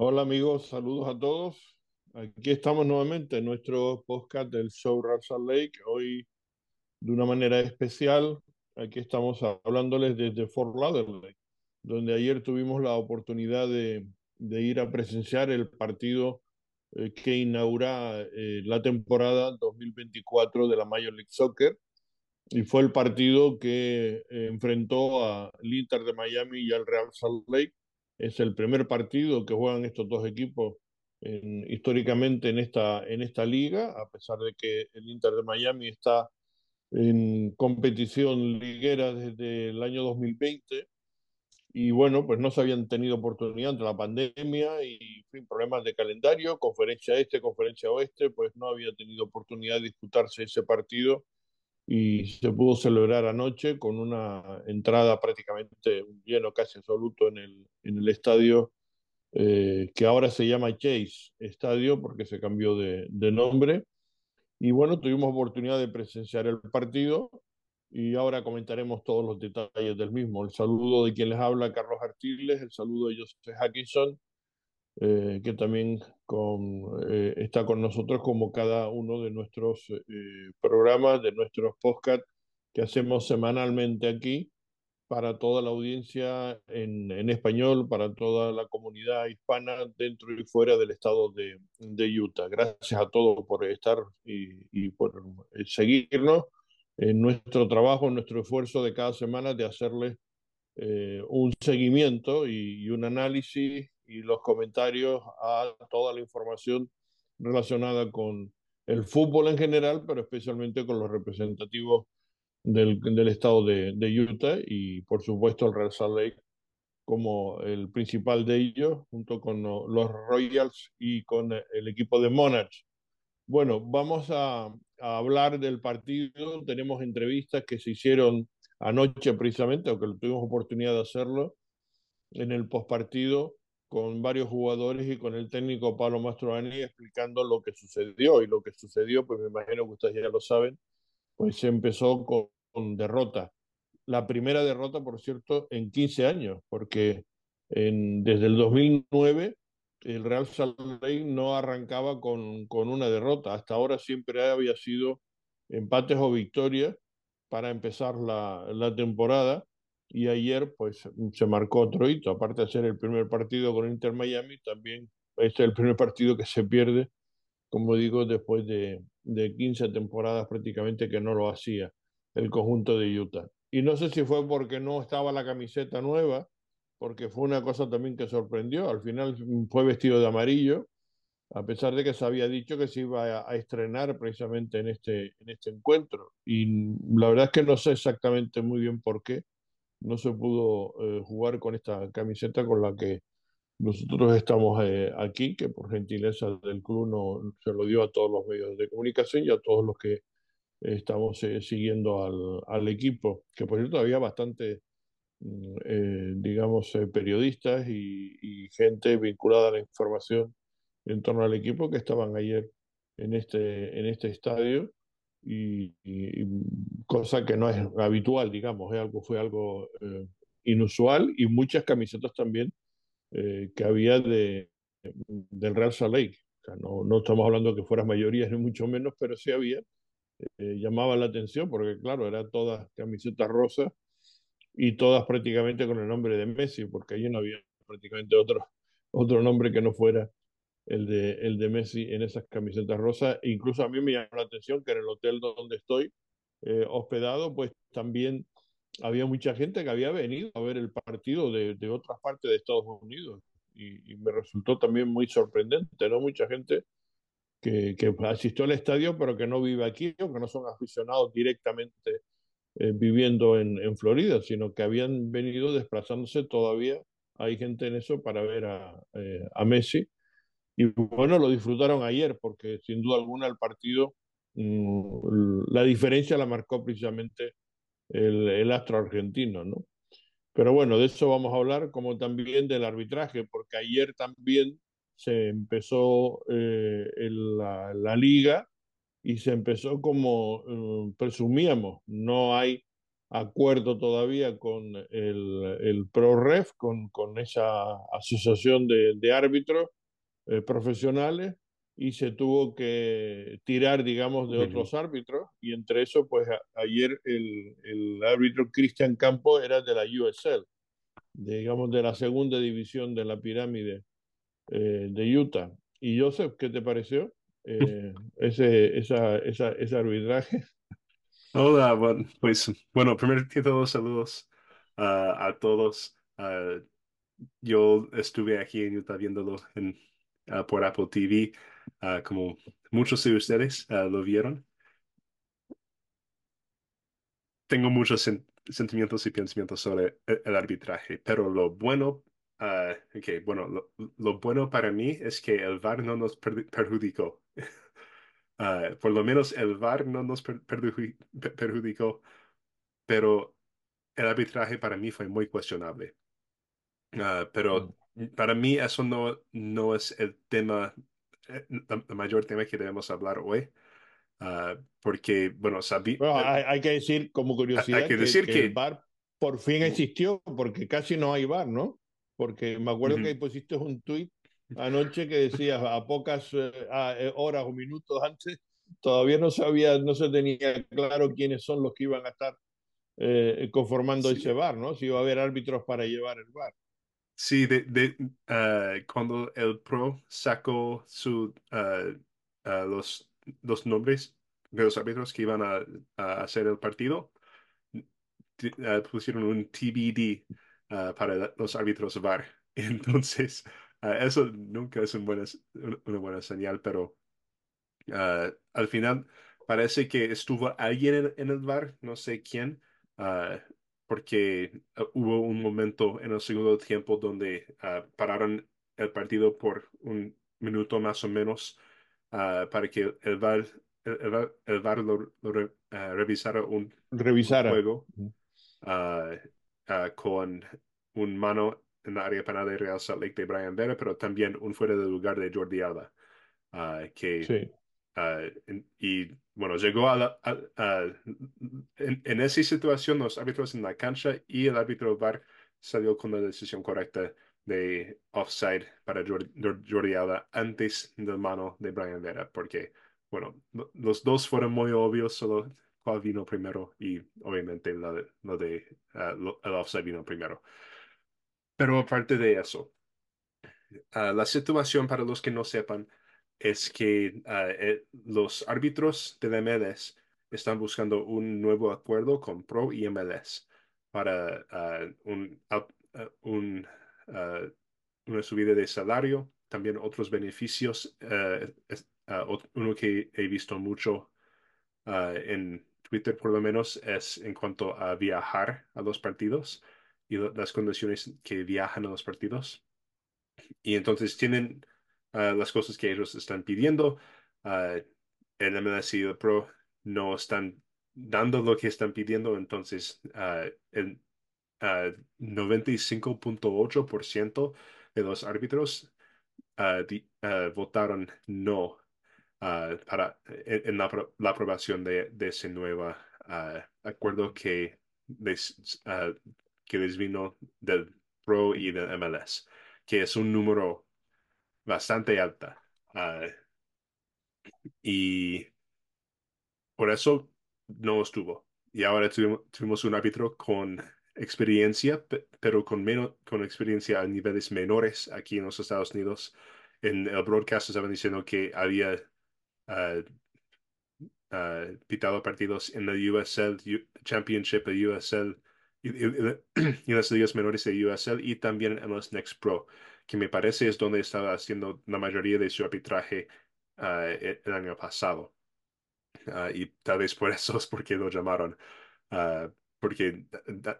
Hola amigos, saludos a todos. Aquí estamos nuevamente en nuestro podcast del show Rapsal Lake. Hoy de una manera especial, aquí estamos hablándoles desde Fort Lauderdale, donde ayer tuvimos la oportunidad de, de ir a presenciar el partido eh, que inaugura eh, la temporada 2024 de la Major League Soccer. Y fue el partido que eh, enfrentó al Inter de Miami y al Real Salt Lake es el primer partido que juegan estos dos equipos en, históricamente en esta, en esta liga, a pesar de que el Inter de Miami está en competición liguera desde el año 2020 y bueno, pues no se habían tenido oportunidad entre la pandemia y fin, problemas de calendario, conferencia este, conferencia oeste, pues no había tenido oportunidad de disputarse ese partido y se pudo celebrar anoche con una entrada prácticamente lleno, casi absoluto en el, en el estadio eh, que ahora se llama Chase Estadio porque se cambió de, de, nombre. Y bueno, tuvimos oportunidad de presenciar el partido y ahora comentaremos todos los detalles del mismo. El saludo de quien les habla, Carlos Artiles, el saludo de Joseph Hackinson eh, que también eh, está con nosotros como cada uno de nuestros eh, programas, de nuestros podcasts que hacemos semanalmente aquí para toda la audiencia en, español, para toda la comunidad hispana dentro y fuera del estado de, Utah. Gracias a todos por estar y, por seguirnos en nuestro trabajo, en nuestro esfuerzo de cada semana de hacerles un seguimiento y, un análisis y los comentarios a toda la información relacionada con el fútbol en general, pero especialmente con los representativos del, del estado de, de, Utah y por supuesto el Real Salt Lake como el principal de ellos, junto con los Royals y con el equipo de Monarchs. Bueno, vamos a, a hablar del partido. Tenemos entrevistas que se hicieron anoche precisamente, aunque tuvimos oportunidad de hacerlo, en el postpartido con varios jugadores y con el técnico Pablo Mastroani explicando lo que sucedió. Y lo que sucedió, pues me imagino que ustedes ya lo saben, pues se empezó con, derrota. La primera derrota, por cierto, en 15 años, porque en, desde el 2009 el Real Salt no arrancaba con, con una derrota. Hasta ahora siempre había sido empates o victorias para empezar la, la temporada y ayer pues se marcó otro hito, aparte de ser el primer partido con Inter Miami, también este es el primer partido que se pierde, como digo, después de, de 15 temporadas prácticamente que no lo hacía el conjunto de Utah. Y no sé si fue porque no estaba la camiseta nueva, porque fue una cosa también que sorprendió, al final fue vestido de amarillo, a pesar de que se había dicho que se iba a, a, estrenar precisamente en este, en este encuentro. Y la verdad es que no sé exactamente muy bien por qué no se pudo eh, jugar con esta camiseta con la que nosotros estamos eh, aquí, que por gentileza del club no, se lo dio a todos los medios de comunicación y a todos los que estamos eh, siguiendo al, al, equipo, que por cierto había bastante, mm, digamos, periodistas y, y gente vinculada a la información en torno al equipo que estaban ayer en este, en este estadio y, y, cosa que no es habitual, digamos, es algo, fue algo eh, inusual y muchas camisetas también eh, que había de, del Real Salt Lake. O sea, no, no, estamos hablando que fueran mayorías ni mucho menos, pero sí había. Eh, llamaba la atención porque, claro, eran todas camisetas rosas y todas prácticamente con el nombre de Messi, porque allí no había prácticamente otro, otro nombre que no fuera el de, el de Messi en esas camisetas rosas. Incluso a mí me llamó la atención que en el hotel donde estoy eh, hospedado, pues también había mucha gente que había venido a ver el partido de, de otras partes de Estados Unidos. Y, me resultó también muy sorprendente, ¿no? Mucha gente que, que, asistió al estadio, pero que no vive aquí, o que no son aficionados directamente eh, viviendo en, en, Florida, sino que habían venido desplazándose todavía. Hay gente en eso para ver a, eh, a Messi y bueno, lo disfrutaron ayer porque sin duda alguna el partido, mmm, la diferencia la marcó precisamente el, el, astro argentino, ¿no? Pero bueno, de eso vamos a hablar, como también del arbitraje, porque ayer también se empezó eh, el, la, la, liga y se empezó como eh, presumíamos, no hay acuerdo todavía con el, el ProRef, con, con esa asociación de, de árbitros eh, profesionales, y se tuvo que tirar, digamos, de otros árbitros, y entre eso, pues a, ayer el, el, árbitro Cristian Campo era de la USL, de, digamos, de la segunda división de la pirámide eh, de Utah. Y Joseph, ¿qué te pareció eh, ese, esa, esa, ese arbitraje? Hola, bueno, pues bueno, primero que todo, saludos uh, a todos. Uh, yo estuve aquí en Utah viéndolo en, uh, por Apple TV, como muchos de ustedes lo vieron. Tengo muchos sen sentimientos y pensamientos sobre el, el arbitraje, pero lo bueno, okay, bueno, lo, lo, bueno para mí es que el VAR no nos per perjudicó. Uh, por lo menos el VAR no nos per perjudicó, pero el arbitraje para mí fue muy cuestionable. Uh, pero mm. Para mí eso no, no es el tema, el, eh, mayor tema que debemos hablar hoy. Uh, porque, bueno, sabí... Bueno, hay, hay, que decir como curiosidad hay que, decir que, que, el VAR por fin existió, porque casi no hay VAR, ¿no? Porque me acuerdo uh -huh. que pusiste un tuit anoche que decías a pocas uh, horas o minutos antes todavía no sabía, no se tenía claro quiénes son los que iban a estar eh, conformando sí. ese bar, ¿no? Si iba a haber árbitros para llevar el bar. Sí, de, de uh, cuando el PRO sacó su, uh, uh, los, los nombres de los árbitros que iban a, a hacer el partido, pusieron un TBD para los árbitros VAR. Entonces, eso nunca es un buena, una buena señal, pero al final parece que estuvo alguien en, en el bar, no sé quién, uh, porque hubo un momento en el segundo tiempo donde uh, pararon el partido por un minuto más o menos para que el VAR, el, el, el VAR lo, lo re, revisara un, revisara. juego con un mano en la área penal de Real Salt Lake de Brian Vera, pero también un fuera de lugar de Jordi Alba, que sí. Uh, y bueno, llegó a, la, en, esa situación los árbitros en la cancha y el árbitro VAR salió con la decisión correcta de offside para Jordi, Jordi Alba antes del mano de Brian Vera, porque bueno, los dos fueron muy obvios, solo cuál vino primero y obviamente lo de lo, el offside vino primero. Pero aparte de eso, uh, la situación para los que no sepan, es que uh, eh, los árbitros de la MLS están buscando un nuevo acuerdo con Pro y MLS para uh, un, un, una subida de salario, también otros beneficios. uno que he visto mucho en Twitter, por lo menos, es en cuanto a viajar a los partidos y las condiciones que viajan a los partidos. Y entonces tienen uh, las cosas que ellos están pidiendo. Uh, el MLS y el Pro no están dando lo que están pidiendo, entonces uh, el 95.8% de los árbitros di, votaron no para, en, la, la, aprobación de, de ese nuevo acuerdo que les, que les vino del Pro y del MLS, que es un número bastante alta. Uh, y por eso no estuvo. Y ahora tuvimos, un árbitro con experiencia, pero con, menos, con experiencia a niveles menores aquí en los Estados Unidos. En el broadcast estaban diciendo que había uh, uh, pitado partidos en la USL Championship, el USL y, y, las ligas menores de USL y también en los Next Pro que me parece es donde estaba haciendo la mayoría de su arbitraje uh, el año pasado. Uh, y tal vez por eso es porque lo llamaron. Uh, porque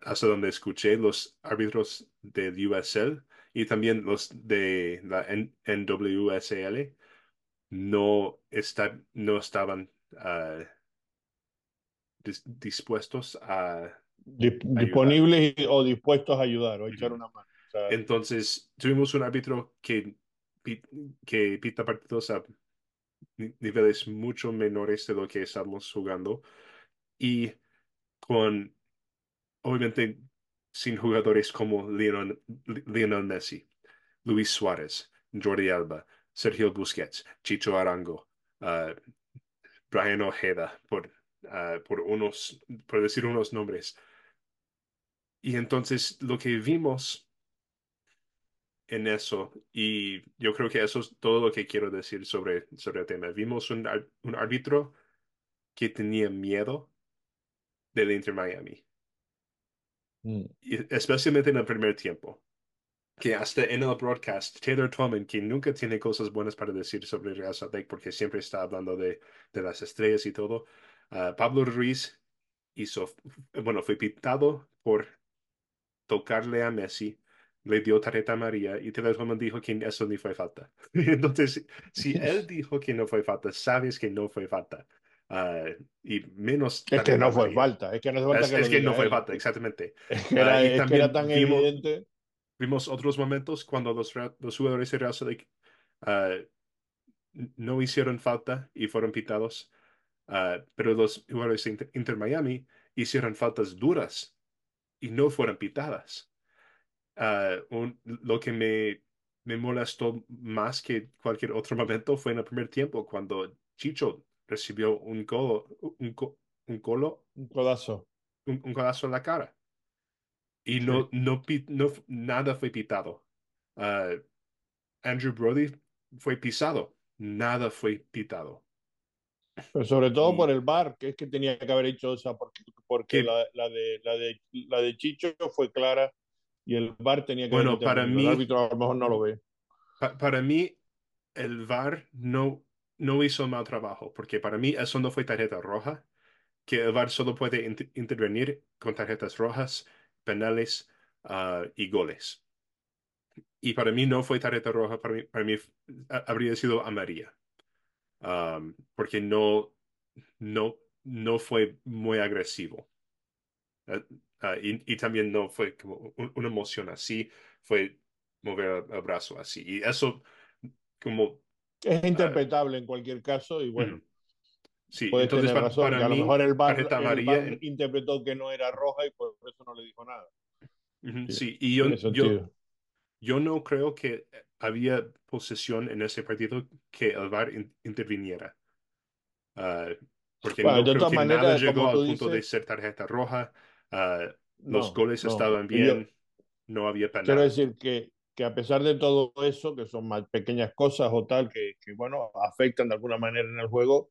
hasta donde escuché los árbitros del USL y también los de la NWSL no, está, no estaban dis dispuestos a... Disponibles o dispuestos a ayudar o a echar una mano. Entonces, tuvimos un árbitro que, que pita partidos a niveles mucho menores de lo que estamos jugando y con obviamente sin jugadores como Lionel, Lionel Messi, Luis Suárez, Jordi Alba, Sergio Busquets, Chicho Arango, uh, Brian Ojeda, por, uh, por, unos, por decir unos nombres. Y entonces lo que vimos en eso, y yo creo que eso es todo lo que quiero decir sobre, sobre el tema. Vimos un, un árbitro que tenía miedo del Inter Miami, Mm. y especialmente en el primer tiempo. Que hasta en el broadcast, Taylor Twellman, que nunca tiene cosas buenas para decir sobre Real Salt Lake porque siempre está hablando de, de las estrellas y todo, uh, Pablo Ruiz hizo, bueno, fue pitado por tocarle a Messi le dio tarjeta amarilla y Twellman dijo que eso ni fue falta. Entonces, si él dijo que no fue falta, sabes que no fue falta. Uh, y menos. Es que no fue falta, es que no, falta es, que, es que no fue falta, exactamente. Es que era, Uh, y también era tan vimos- evidente. Vimos otros momentos cuando los, los jugadores de Real Salt Lake uh, no hicieron falta y fueron pitados, pero los jugadores de Inter, Inter Miami hicieron faltas duras y no fueron pitadas. Uh, un- lo que me, me molestó más que cualquier otro momento fue en el primer tiempo, cuando Chicho recibió un gol, un, co- un colo, Un codazo. un, un codazo en la cara. Y no, no, pi- no, nada fue pitado. Uh, Andrew Brody fue pisado, nada fue pitado. Pero sobre todo Y- por el bar, que es que tenía que haber hecho esa, porque, porque Que- la, la de, la, de, la de Chicho fue clara y el bar tenía que Bueno, haber para mí- El árbitro a lo mejor no lo ve. Pa- para mí, el VAR no, no hizo mal trabajo, porque para mí eso no fue tarjeta roja, que el VAR solo puede int- intervenir con tarjetas rojas, penales ah, y goles. Y para mí no fue tarjeta roja, para mí, para mí ha- habría sido amarilla, Am, porque no, no, no fue muy agresivo. Ah, ah, y, y también no fue como un- una emoción así, fue mover el brazo así. Y eso, como Es interpretable en cualquier caso y bueno, Ujú. Sí, entonces tener pa- razón, para a lo mejor el bar, el en- interpretó que no era roja y por eso no le dijo nada. Sí, sí, y yo, yo, yo no creo que había posesión en ese partido que el VAR in- interviniera. Ah, porque Bueno, no de creo que maneras, nada llegó al tú punto de dices- ser tarjeta roja. Ah, los No, goles no. estaban bien, yo- no había penal. Quiero decir que, que a pesar de todo eso, que son más pequeñas cosas o tal, que, que, bueno, afectan de alguna manera en el juego,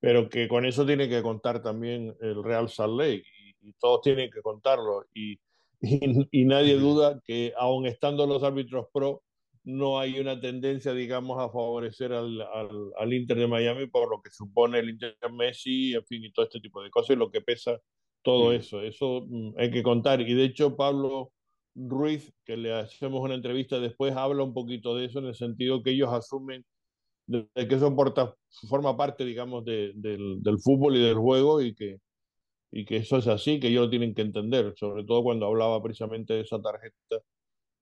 pero que con eso tiene que contar también el Real Salt Lake y, y todos tienen que contarlo. Y, y, y nadie duda que aun estando los árbitros pro, no hay una tendencia, digamos, a favorecer al, al, al Inter de Miami por lo que supone el Inter Messi, en fin, y todo este tipo de cosas, y lo que pesa todo eso. Eso mm, hay que contar. Y de hecho, Pablo Ruiz, que le hacemos una entrevista después, habla un poquito de eso en el sentido que ellos asumen de, de que eso porta, forma parte, digamos, de, del, del fútbol y del juego y que, y que eso es así, que ellos lo tienen que entender, sobre todo cuando hablaba precisamente de esa tarjeta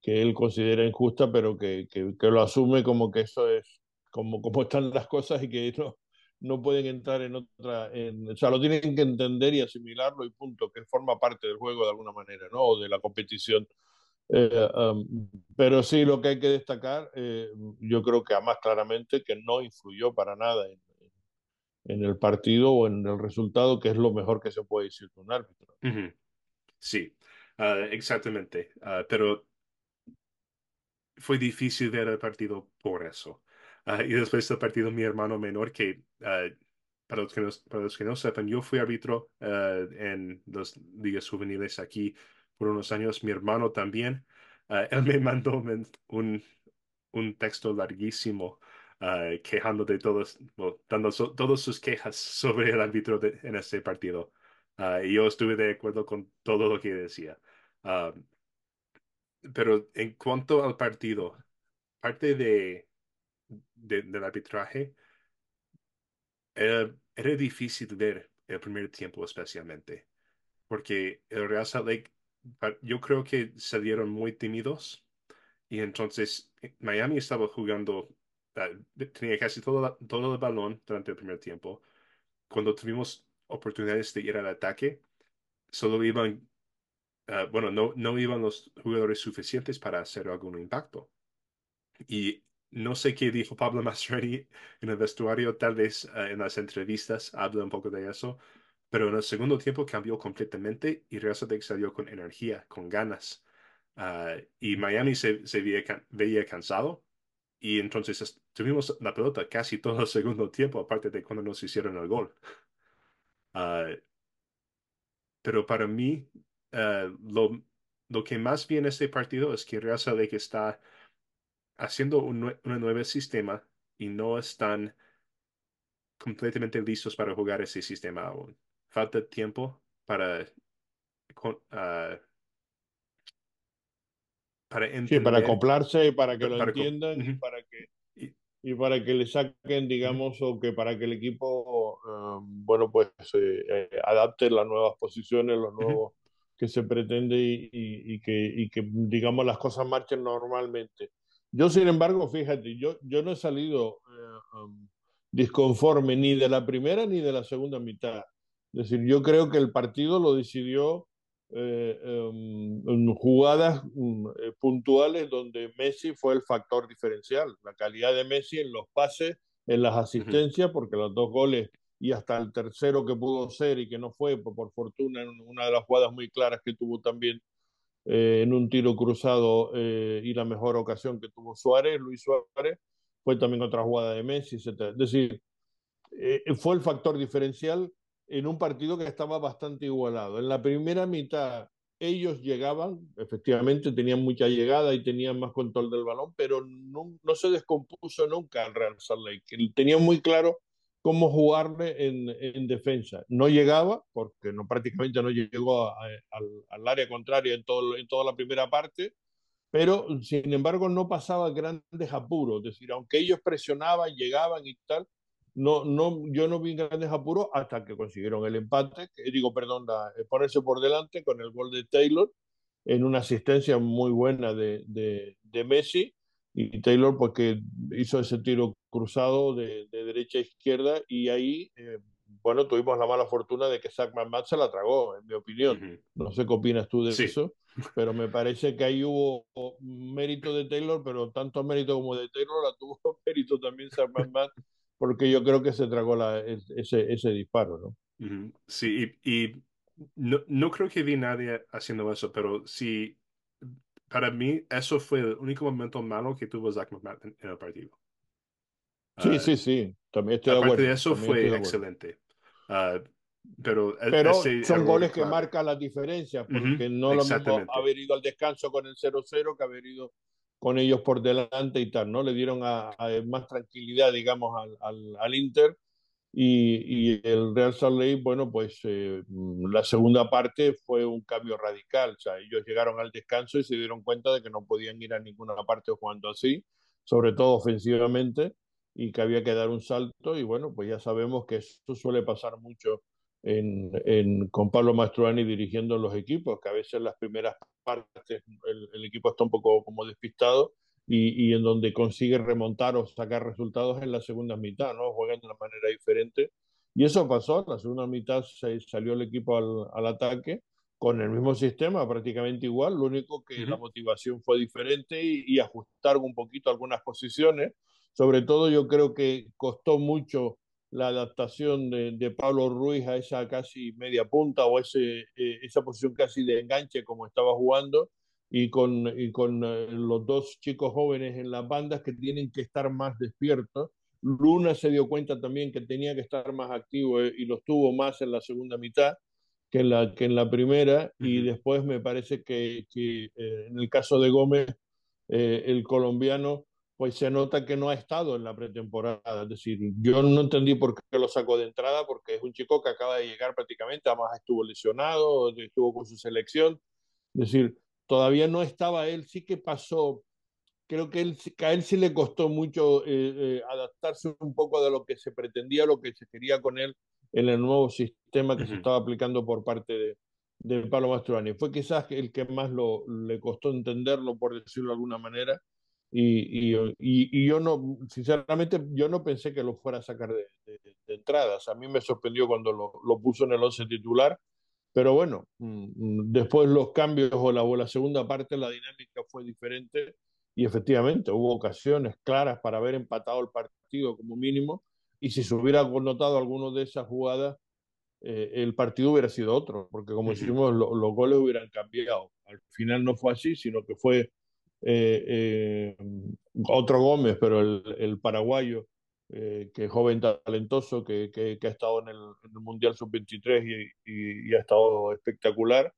que él considera injusta, pero que, que, que lo asume como que eso es como, como están las cosas y que no, no pueden entrar en otra, en, o sea, lo tienen que entender y asimilarlo y punto, que forma parte del juego de alguna manera, ¿no? O de la competición. Eh, um, pero sí, lo que hay que destacar, eh, yo creo que además claramente que no influyó para nada en, el partido o en el resultado, que es lo mejor que se puede decir de un árbitro. Sí, ah, exactamente. Ah, pero fue difícil ver el partido por eso. Ah, y después del partido, mi hermano menor, que ah, para, los que no, para los que no sepan, yo fui árbitro ah, en las ligas juveniles aquí por unos años, mi hermano también. Él me mandó un, un texto larguísimo quejando de todos, dando so- todas sus quejas sobre el árbitro de- en este partido. Y yo estuve de acuerdo con todo lo que decía. Pero en cuanto al partido, parte de, de- del arbitraje, era, era difícil ver el primer tiempo especialmente, porque el Real Salt Lake, pa- yo creo que salieron muy tímidos y entonces eh, Miami estaba jugando, ah, tenía casi todo, todo el balón durante el primer tiempo. Cuando tuvimos oportunidades de ir al ataque, solo iban uh, bueno, no, no iban los jugadores suficientes para hacer algún impacto. Y no sé qué dijo Pablo Mastroeni en el vestuario, tal vez uh, en las entrevistas habla un poco de eso, pero en el segundo tiempo cambió completamente y Real Salt salió con energía, con ganas. Uh, y Miami se, veía, cansado y entonces tuvimos la pelota casi todo el segundo tiempo, aparte de cuando nos hicieron el gol. Uh, pero para mí, uh, lo, lo, que más viene este partido es que Real Salt está haciendo un, un nuevo sistema y no están completamente listos para jugar ese sistema aún. Falta tiempo para, uh, para entender. Sí, para acoplarse, para que lo para entiendan, uh -huh. y para que y para que le saquen, digamos, o que para que el equipo, uh, bueno, pues eh, adapte las nuevas posiciones, los nuevos -huh. que se pretende y, y, y, que, y, que, digamos, las cosas marchen normalmente. Yo, sin embargo, fíjate, yo, yo no he salido uh, um, disconforme ni de la primera ni de la segunda mitad. Es decir, yo creo que el partido lo decidió eh, um, jugadas um, puntuales donde Messi fue el factor diferencial. La calidad de Messi en los pases, en las asistencias, porque los dos goles y hasta el tercero que pudo ser y que no fue, por, por fortuna, en una de las jugadas muy claras que tuvo también eh, en un tiro cruzado eh, y la mejor ocasión que tuvo Suárez, Luis Suárez, fue también otra jugada de Messi, etc. Es decir, eh, fue el factor diferencial en un partido que estaba bastante igualado. En la primera mitad ellos llegaban, efectivamente tenían mucha llegada y tenían más control del balón, pero no, no se descompuso nunca el Real Salt Lake. Tenían muy claro cómo jugarle en, en, defensa. No llegaba, porque no, prácticamente no llegó a, a, al, al, área contraria en, todo, en toda la primera parte, pero sin embargo no pasaba grandes apuros. Es decir, aunque ellos presionaban, llegaban y tal, no, no, yo no vi grandes apuros hasta que consiguieron el empate, que, digo, perdón, la, ponerse por delante con el gol de Taylor en una asistencia muy buena de, de, de Messi y Taylor porque hizo ese tiro cruzado de, de derecha a izquierda y ahí, eh, bueno, tuvimos la mala fortuna de que Zach McMahon se la tragó, en mi opinión. Uh -huh. No sé qué opinas tú de sí. eso, pero me parece que ahí hubo mérito de Taylor, pero tanto mérito como de Taylor la tuvo mérito también Zach McMahon porque yo creo que se tragó la, ese, ese disparo, ¿no? Uh -huh. Sí, y, y no, no, creo que vi nadie haciendo eso, pero sí, para mí eso fue el único momento malo que tuvo Zach McMahon en, en el partido. Sí, uh, sí, sí, también estoy de acuerdo. de eso fue excelente. Uh, pero, pero son goles que marcan las diferencias, porque uh -huh. no lo mismo haber ido al descanso con el 0-0 que haber ido con ellos por delante y tal, ¿no? Le dieron a, a más tranquilidad, digamos, al, al, al Inter y, el Real Salt Lake, bueno, pues eh, la segunda parte fue un cambio radical, o sea, ellos llegaron al descanso y se dieron cuenta de que no podían ir a ninguna parte jugando así, sobre todo ofensivamente, y que había que dar un salto y bueno, pues ya sabemos que eso suele pasar mucho en, con Pablo Mastroani dirigiendo los equipos, que a veces las primeras partes el, el equipo está un poco como despistado y, y, en donde consigue remontar o sacar resultados en la segunda mitad, ¿no? Juegan de una manera diferente. Y eso pasó, la segunda mitad se salió el equipo al, al ataque con el mismo sistema, prácticamente igual, lo único que uh -huh. la motivación fue diferente y, y ajustaron un poquito algunas posiciones. Sobre todo yo creo que costó mucho la adaptación de, de, Pablo Ruiz a esa casi media punta o ese, eh, esa posición casi de enganche como estaba jugando y con, y con eh, los dos chicos jóvenes en las bandas que tienen que estar más despiertos. Luna se dio cuenta también que tenía que estar más activo eh, y lo estuvo más en la segunda mitad que en la, que en la primera y después me parece que, que eh, en el caso de Gómez, el colombiano pues se nota que no ha estado en la pretemporada. Es decir, yo no entendí por qué lo sacó de entrada, porque es un chico que acaba de llegar prácticamente, además estuvo lesionado, estuvo con su selección. Es decir, todavía no estaba él, sí que pasó. Creo que, él, a él sí le costó mucho eh, eh, adaptarse un poco de lo que se pretendía, lo que se quería con él en el nuevo sistema que uh -huh. se estaba aplicando por parte de, de Pablo Mastroani. Fue quizás el que más lo, le costó entenderlo, por decirlo de alguna manera, y, y, y, yo no, sinceramente, yo no pensé que lo fuera a sacar de, de, de entradas. A mí me sorprendió cuando lo, lo, puso en el once titular, Pero bueno, después los cambios o la, o la segunda parte, la dinámica fue diferente y efectivamente hubo ocasiones claras para haber empatado el partido como mínimo y si se hubiera notado alguno de esas jugadas, eh, el partido hubiera sido otro, porque como decimos, lo, los goles hubieran cambiado. Al final no fue así, sino que fue eh, eh, otro Gómez, pero el, el paraguayo, que es joven talentoso, que, que, que ha estado en el, Mundial Sub-23 y, ha estado espectacular,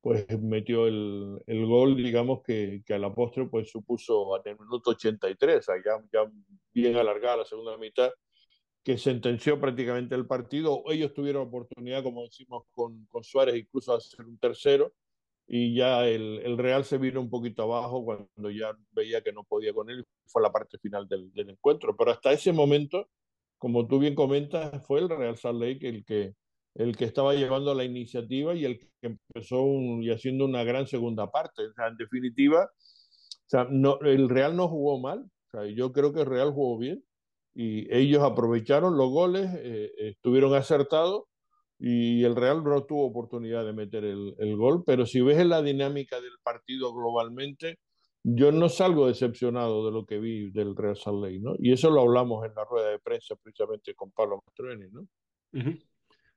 pues metió el, el gol, digamos, que, que, a la postre pues supuso en el minuto 83, o sea, ya, ya bien alargada la segunda mitad, que sentenció prácticamente el partido. Ellos tuvieron oportunidad, como decimos, con, con Suárez incluso de hacer un tercero y ya el, el, Real se vino un poquito abajo cuando ya veía que no podía con él. Fue la parte final del, del encuentro. Pero hasta ese momento, como tú bien comentas, fue el Real Salt el que, el que estaba llevando la iniciativa y el que empezó y haciendo una gran segunda parte. O en definitiva, el Real no jugó mal. Yo creo que el Real jugó bien y ellos aprovecharon los goles, eh, estuvieron acertados y el Real no tuvo oportunidad de meter el, el, gol, pero si ves la dinámica del partido globalmente, yo no salgo decepcionado de lo que vi del Real Salt Lake, ¿no? Y eso lo hablamos en la rueda de prensa precisamente con Pablo Mastroeni, ¿no? Uh -huh.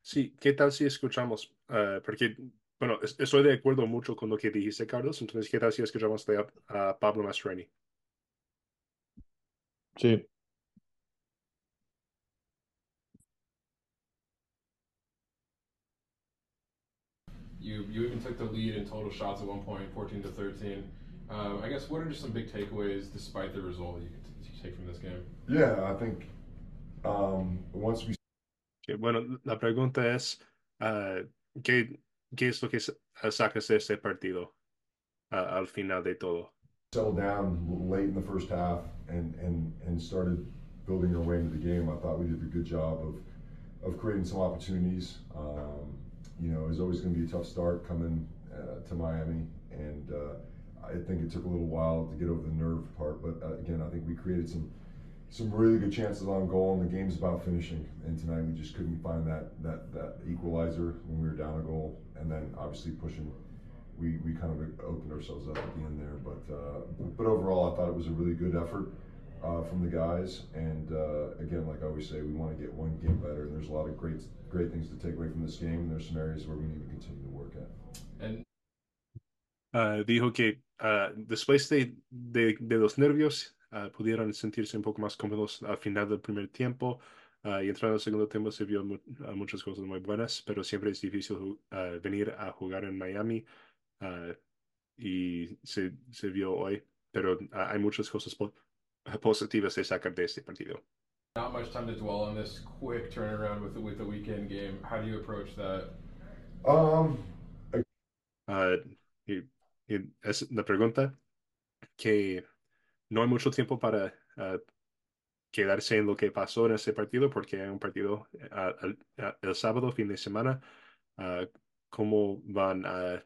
Sí, ¿qué tal si escuchamos? Uh, porque, bueno, estoy de acuerdo mucho con lo que dijiste, Carlos, entonces, ¿qué tal si escuchamos a, a Pablo Mastroeni? Sí. You you even took the lead in total shots at one point, 14 to 13. Um, I guess what are just some big takeaways despite the result you can take from this game? Yeah, I think um, once we. Okay, bueno, la pregunta es uh, ¿qué, ¿qué es lo que sacas de este partido uh, al final de todo? Settled down late in the first half and and and started building our way into the game. I thought we did a good job of of creating some opportunities. Um, you know, it was always going to be a tough start coming uh, to Miami, and uh, I think it took a little while to get over the nerve part. But uh, again, I think we created some some really good chances on goal, and the game's about finishing. And tonight we just couldn't find that that that equalizer when we were down a goal, and then obviously pushing. We, we kind of opened ourselves up at the end there, but uh, but overall I thought it was a really good effort uh, from the guys. And uh, again, like I always say, we want to get one game better. And there's a lot of great great things to take away from this game. And there's some areas where we need to continue to work at. And uh, dijo que uh, después de, de, de, los nervios uh, pudieron sentirse un poco más cómodos al final del primer tiempo. y entrando al segundo tiempo se vio mu muchas cosas muy buenas, pero siempre es difícil venir a jugar en Miami. y se, se vio hoy, pero hay muchas cosas po positivas de sacar de este partido. Not much time to dwell on this quick turnaround with the, with the weekend game. How do you approach that? Um, uh, y, y es la pregunta que no hay mucho tiempo para uh, quedarse en lo que pasó en ese partido porque hay un partido uh, el, el, sábado, fin de semana. ¿Cómo van a,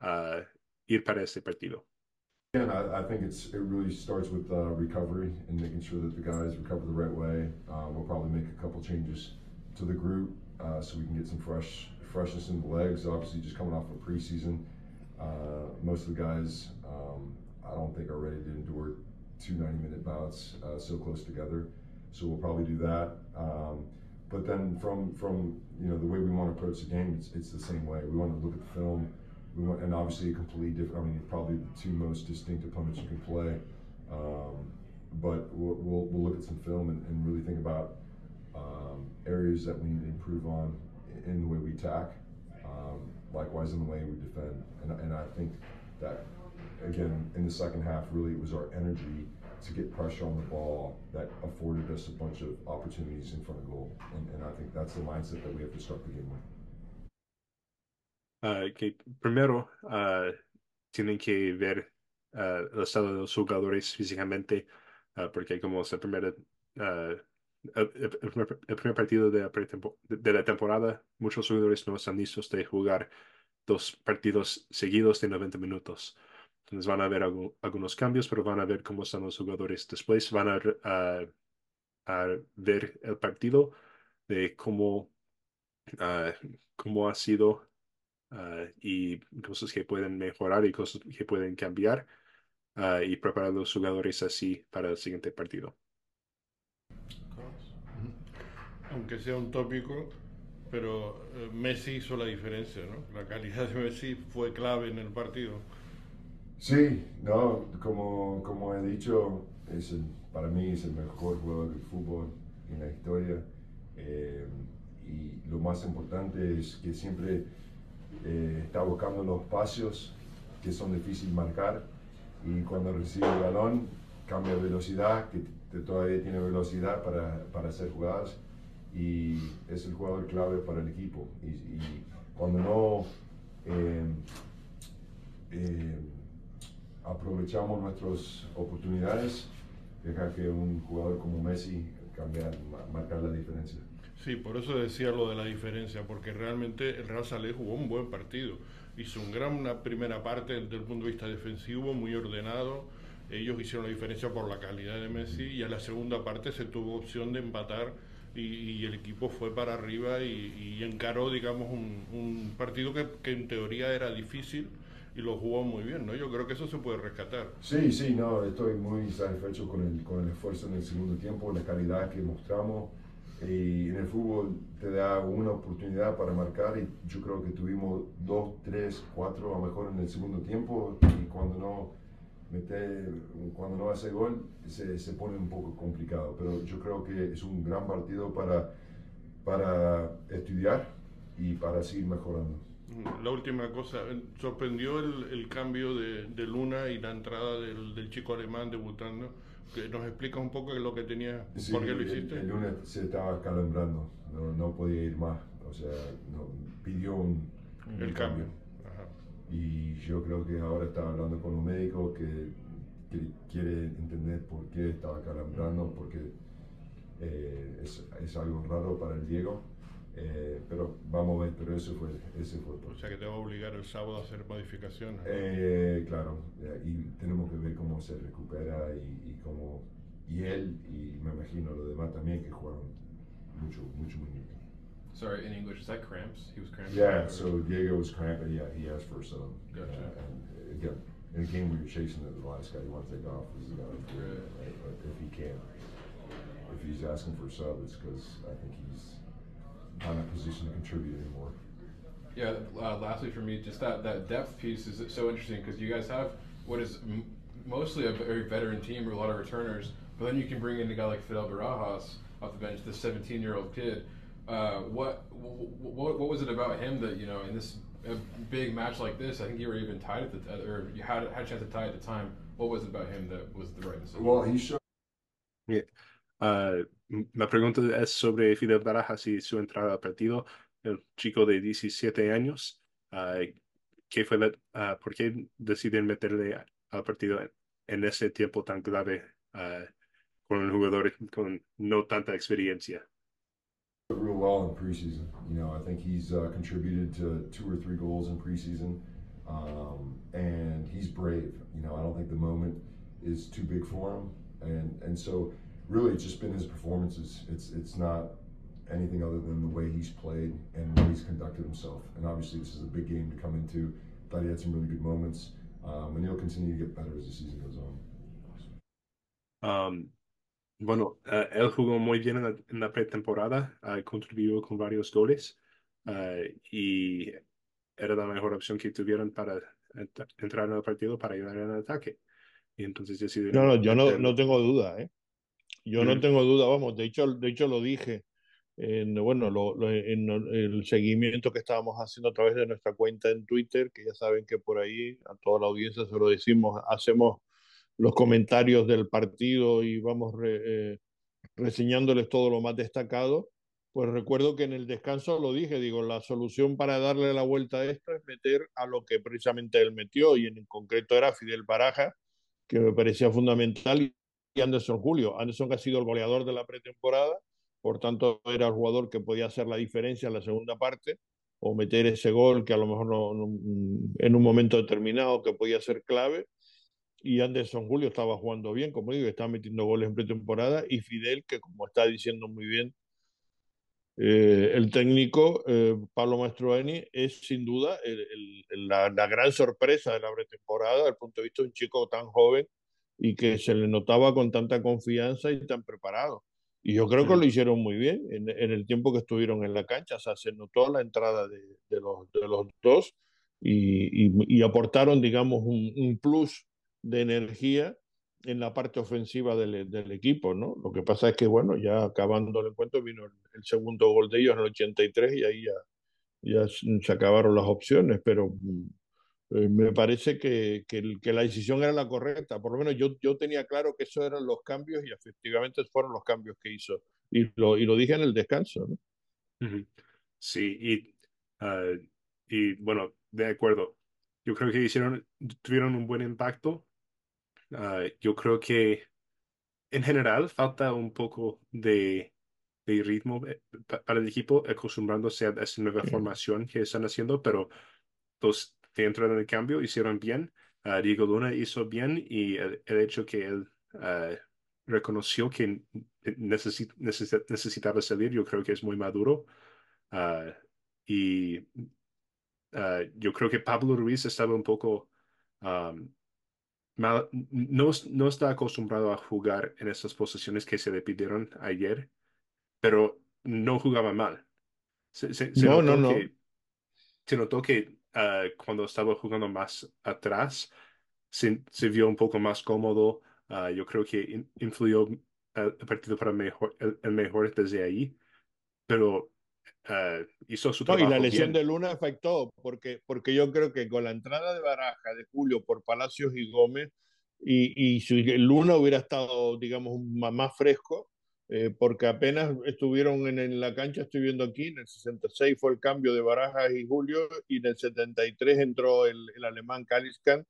a ir para ese partido? Again, I, I, think it's it really starts with uh, recovery and making sure that the guys recover the right way. Uh, we'll probably make a couple changes to the group uh, so we can get some fresh freshness in the legs. Obviously, just coming off of preseason, uh, most of the guys um, I don't think are ready to endure two 90-minute bouts uh, so close together. So we'll probably do that. Um, but then from from you know the way we want to approach the game, it's it's the same way. We want to look at the film we want, and obviously a completely different. I mean, probably the two most distinct opponents you can play. Um, but we'll, we'll, we'll, look at some film and, and really think about um, areas that we need to improve on in the way we attack. Um, likewise, in the way we defend. And, and I think that again in the second half, really it was our energy to get pressure on the ball that afforded us a bunch of opportunities in front of goal. And, and I think that's the mindset that we have to start the game with. Uh, que primero uh, tienen que ver uh, el estado de los jugadores físicamente, porque como es el primer, el, el, primer, partido de la, de la, temporada, muchos jugadores no están listos de jugar dos partidos seguidos de 90 minutos. Entonces van a haber algunos cambios, pero van a ver cómo están los jugadores. Después van a, a, a ver el partido de cómo, cómo ha sido y cosas que pueden mejorar y cosas que pueden cambiar y preparar a los jugadores así para el siguiente partido. Aunque sea un tópico, pero eh, Messi hizo la diferencia, ¿no? La calidad de Messi fue clave en el partido. Sí, no, como, como he dicho, es para mí es el mejor jugador de fútbol en la historia. Eh, y lo más importante es que siempre eh, está buscando los espacios que son difíciles de marcar y cuando recibe el balón cambia velocidad, que todavía tiene velocidad para, para hacer jugadas y es el jugador clave para el equipo. Y, cuando no eh, eh, aprovechamos nuestras oportunidades, deja que un jugador como Messi cambiar, marcar la diferencia. Sí, por eso decía lo de la diferencia, porque realmente el Real Salé jugó un buen partido. Hizo un gran, una primera parte desde el punto de vista defensivo, muy ordenado. Ellos hicieron la diferencia por la calidad de Messi y a la segunda parte se tuvo opción de empatar y, el equipo fue para arriba y, encaró, digamos, un, partido que, que, en teoría era difícil y lo jugó muy bien, ¿no? Yo creo que eso se puede rescatar. Sí, sí, no, estoy muy satisfecho con el, con el esfuerzo en el segundo tiempo, la calidad que mostramos. Y en el fútbol te da una oportunidad para marcar y yo creo que tuvimos dos, tres, cuatro a lo mejor en el segundo tiempo y cuando no meter, cuando no hace gol se, se, pone un poco complicado, pero yo creo que es un gran partido para, para estudiar y para seguir mejorando. La última cosa, sorprendió el, el cambio de, de, Luna y la entrada del, del, chico alemán debutando. Que ¿Nos explica un poco lo que tenía, por qué lo hiciste? El, Luna se estaba calambrando, no, no, podía ir más, o sea, no, pidió un, el cambio y yo creo que ahora está hablando con un médico que, quiere entender por qué estaba calambrando, porque eh, es, es, algo raro para el Diego. Eh, pero vamos a ver, pero ese fue, ese fue O sea que te va a obligar el sábado a hacer modificaciones. Eh, claro, y tenemos que ver cómo se recupera y, y cómo, y él, y me imagino los demás también que jugaron mucho, mucho minutos. Sorry, in English, is that cramps? He was cramping. Yeah, so Diego was cramping. Yeah, he asked for some. Gotcha. Uh, and again, in a game where you're chasing the last guy you want to take off is the guy. Right. But if he can't, if he's asking for a sub, it's because I think he's not in a position to contribute anymore. Yeah. Uh, lastly, for me, just that that depth piece is so interesting because you guys have what is m- mostly a very veteran team with a lot of returners, but then you can bring in a guy like Fidel Barajas off the bench, the 17 year old kid uh, what, what what was it about him that you know in this big match like this? I think you were even tied at the or you had had a chance to tie at the time. What was it about him that was the right decision? Well, he showed. Yeah. Uh, la pregunta es sobre Fidel Barajas y su entrada al partido. El chico de 17 años. Uh, ¿qué fue la, uh, ¿Por qué deciden meterle al partido en, en ese tiempo tan clave con un jugador con no tanta experiencia? real well in preseason. You know, I think he's uh, contributed to two or three goals in preseason, um, and he's brave. You know, I don't think the moment is too big for him, and and so really it's just been his performances. It's it's not anything other than the way he's played and the way he's conducted himself. And obviously, this is a big game to come into. Thought he had some really good moments, um, and he'll continue to get better as the season goes on. Um, Bueno, uh, él jugó muy bien en la, en la pretemporada, uh, contribuyó con varios goles uh, y era la mejor opción que tuvieron para entrar en el partido para ayudar en el ataque. Y entonces decidieron. No, no, yo no, no tengo duda, ¿eh? Yo no mm. tengo duda, vamos, de hecho, de hecho lo dije en, bueno, lo, lo, en el seguimiento que estábamos haciendo a través de nuestra cuenta en Twitter, que ya saben que por ahí a toda la audiencia se lo decimos, hacemos los comentarios del partido y vamos eh, reseñándoles todo lo más destacado, pues recuerdo que en el descanso lo dije, digo, la solución para darle la vuelta a esto es meter a lo que precisamente él metió y en concreto era Fidel Baraja, que me parecía fundamental, y Anderson Julio. Anderson ha sido el goleador de la pretemporada, por tanto era el jugador que podía hacer la diferencia en la segunda parte o meter ese gol que a lo mejor no, en un momento determinado que podía ser clave y Anderson Julio estaba jugando bien, como digo, estaba metiendo goles en pretemporada, y Fidel, que como está diciendo muy bien, eh, el técnico eh, Pablo Mastroeni es sin duda la, la, gran sorpresa de la pretemporada desde el punto de vista de un chico tan joven y que se le notaba con tanta confianza y tan preparado. Y yo creo que lo hicieron muy bien en, en, el tiempo que estuvieron en la cancha. O sea, se notó la entrada de, de, los, de los, dos y, y, y aportaron, digamos, un, un, plus de energía en la parte ofensiva del, del, equipo, ¿no? Lo que pasa es que, bueno, ya acabando el encuentro vino el, el segundo gol de ellos en el 83 y ahí ya, ya se acabaron las opciones, pero eh, me parece que, que, que, la decisión era la correcta. Por lo menos yo, yo tenía claro que esos eran los cambios y efectivamente fueron los cambios que hizo. Y lo, y lo dije en el descanso, ¿no? Sí, y, uh, y bueno, de acuerdo. Yo creo que hicieron, tuvieron un buen impacto Uh, yo creo que en general falta un poco de, de ritmo eh, para el equipo, acostumbrándose a esa nueva formación que están haciendo, pero los que entraron en el cambio hicieron bien. Uh, Diego Luna hizo bien y el, el hecho que él uh, reconoció que necesit, necesit, necesitaba salir, yo creo que es muy maduro. y yo creo que Pablo Ruiz estaba un poco um, no, no está acostumbrado a jugar en esas posiciones que se le pidieron ayer, pero no jugaba mal. Se, se, se no, notó no, que, no. Se notó que uh, cuando estaba jugando más atrás, se, se vio un poco más cómodo. Uh, yo creo que in, influyó el partido para mejor, el, el mejor desde ahí, pero Uh, hizo su trabajo no, y la lesión bien. de Luna afectó, porque, porque yo creo que con la entrada de Baraja, de Julio por Palacios y Gómez, y, y si Luna hubiera estado, digamos, más fresco, eh, porque apenas estuvieron en, en, la cancha, estoy viendo aquí, en el 66 fue el cambio de Barajas y Julio, y en el 73 entró el, el alemán Kaliskan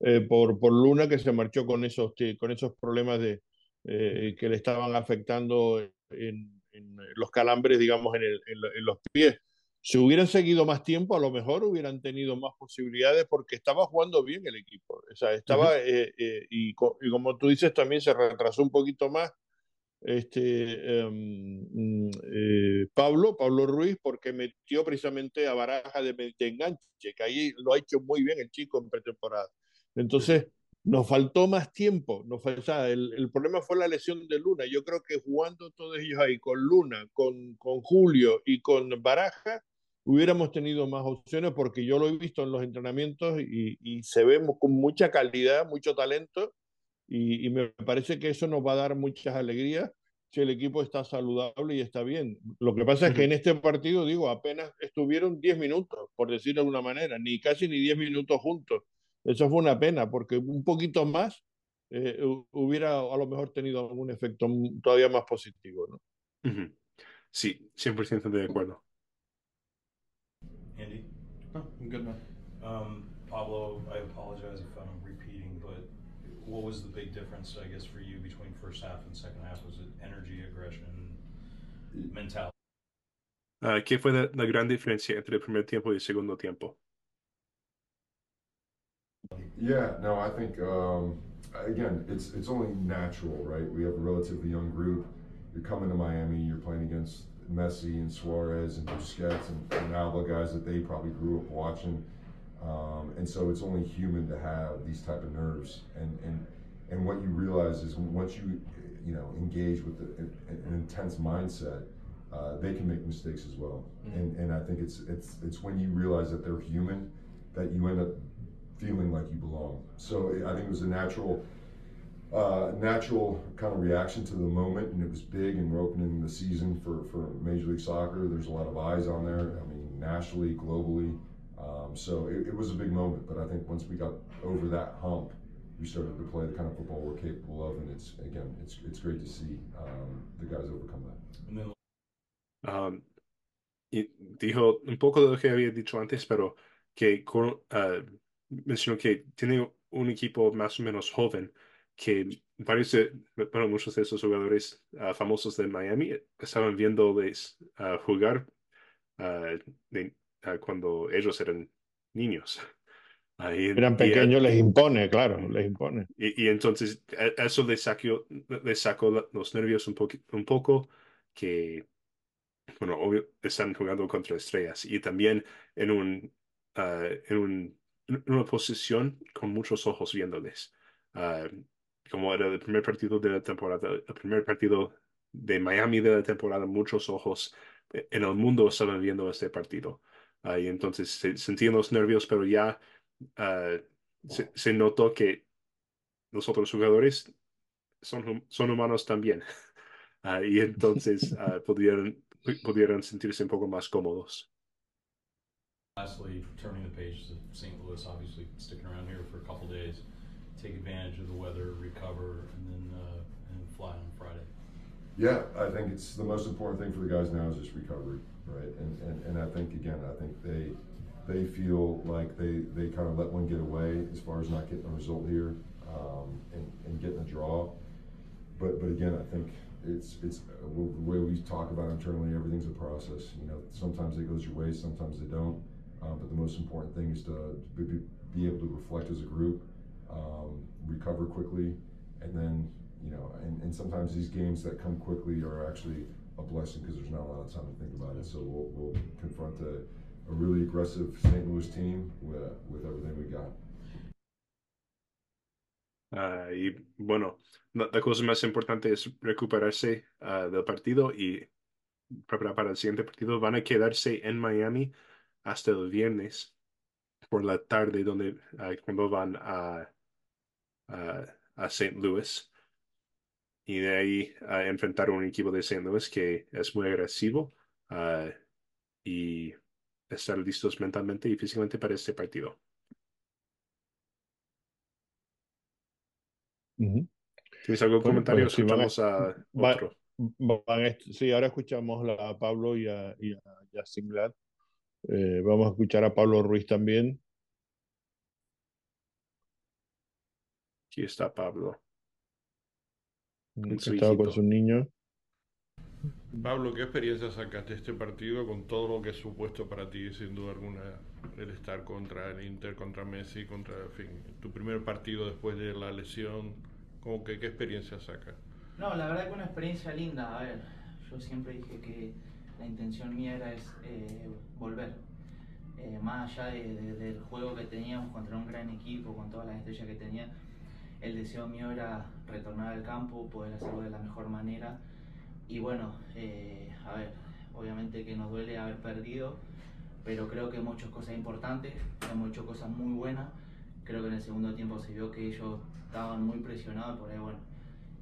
eh, por, por Luna, que se marchó con esos, con esos problemas de, eh, que le estaban afectando en, en los calambres, digamos, en, el, en, los pies. Si hubieran seguido más tiempo, a lo mejor hubieran tenido más posibilidades porque estaba jugando bien el equipo. O sea, estaba, uh -huh. eh, eh, y, y, como tú dices, también se retrasó un poquito más este, um, eh, Pablo, Pablo Ruiz, porque metió precisamente a Baraja de, de, enganche, que ahí lo ha hecho muy bien el chico en pretemporada. Entonces, nos faltó más tiempo. Nos, sea, el, el, problema fue la lesión de Luna. Yo creo que jugando todos ellos ahí con Luna, con, con Julio y con Baraja, hubiéramos tenido más opciones porque yo lo he visto en los entrenamientos y, y se ve con mucha calidad, mucho talento y, y, me parece que eso nos va a dar muchas alegrías si el equipo está saludable y está bien. Lo que pasa uh -huh. es que en este partido, digo, apenas estuvieron 10 minutos, por decirlo de alguna manera, ni casi ni 10 minutos juntos eso fue una pena, porque un poquito más eh, hubiera a lo mejor tenido algún efecto todavía más positivo, ¿no? Uh -huh. Sí, 100% de acuerdo. Andy? Oh, I'm good, man. Um, Pablo, I apologize if I'm what was the big difference, I guess, for you between first half and second half? Was it energy, aggression, mentality? Uh, ¿Qué fue la, la gran diferencia entre el primer tiempo y el segundo tiempo? Yeah, no, I think um, again, it's it's only natural, right? We have a relatively young group. You're coming to Miami, you're playing against Messi and Suarez and Busquets and, and Alba guys that they probably grew up watching, um, and so it's only human to have these type of nerves. And and and what you realize is once you you know engage with the, an intense mindset, uh, they can make mistakes as well. Mm-hmm. And and I think it's it's it's when you realize that they're human that you end up feeling like you belong. So I think it was a natural, uh, natural kind of reaction to the moment, and it was big. And we're opening the season for for Major League Soccer. There's a lot of eyes on there. I mean, nationally, globally. Um, so it, it, was a big moment. But I think once we got over that hump, we started to play the kind of football we're capable of, and it's again, it's it's great to see um, the guys overcome that. Um, y dijo un poco de lo que había dicho antes, pero que con, uh, mencionó que tiene un equipo más o menos joven, que varios de, bueno, muchos de esos jugadores uh, famosos de Miami estaban viéndoles uh, jugar uh, cuando ellos eran niños. Ahí, eran pequeños, y, les impone, claro, les impone. Y, y entonces eso les sacó, les sacó los nervios un, poco, un poco que bueno, obvio, están jugando contra estrellas y también en un, ah, en un, en una posición con muchos ojos viéndoles. Ah, como era el primer partido de la temporada, el primer partido de Miami de la temporada, muchos ojos en el mundo estaban viendo este partido. Ah, y entonces se, sentían los nervios, pero ya se, se notó que los otros jugadores son, son humanos también. Ah, y entonces uh, pudieron, pudieron sentirse un poco más cómodos. Lastly, turning the pages of St. Louis, obviously sticking around here for a couple days, take advantage of the weather, recover, and then uh, and fly on Friday. Yeah, I think it's the most important thing for the guys now is just recovery, right? And and, and I think again, I think they they feel like they they kind of let one get away as far as not getting a result here um, and, and getting a draw. But but again, I think it's it's the way we talk about internally. Everything's a process. You know, sometimes it goes your way, sometimes they don't. Uh, but the most important thing is to be, be able to reflect as a group, um, recover quickly, and then you know, and, and sometimes these games that come quickly are actually a blessing because there's not a lot of time to think about it. So we'll, we'll confront a, a really aggressive St. Louis team with, with everything we got. Uh, y bueno, la, cosa más importante es recuperarse uh, del partido y preparar para el siguiente partido. Van a quedarse en Miami hasta el viernes por la tarde, donde uh, cuando van a, a, a St. Louis. Y de ahí a enfrentar un equipo de St. Louis que es muy agresivo y estar listos mentalmente y físicamente para este partido. ¿Tienes algún bueno, comentario? Pues, Escuchamos si a, a otro. Van, sí, ahora escuchamos a Pablo y a, y a Justin Glad. Eh, vamos a escuchar a Pablo Ruiz también. Aquí está Pablo. Estaba con su niño. Pablo, ¿qué experiencia sacaste de este partido con todo lo que es supuesto para ti, sin duda alguna, el estar contra el Inter, contra Messi, contra, en fin, tu primer partido después de la lesión? ¿Cómo que, ¿Qué experiencia sacas? No, la verdad que una experiencia linda. A ver, yo siempre dije que la intención mía era es, eh, volver. Eh, más allá de, de, del juego que teníamos contra un gran equipo, con todas las estrellas que tenía, el deseo mío era retornar al campo, poder hacerlo de la mejor manera y bueno, eh, a ver, obviamente que nos duele haber perdido, pero creo que hecho cosas importantes, hemos cosas muy buenas. Creo que en el segundo tiempo se vio que ellos estaban muy presionados por ahí, bueno,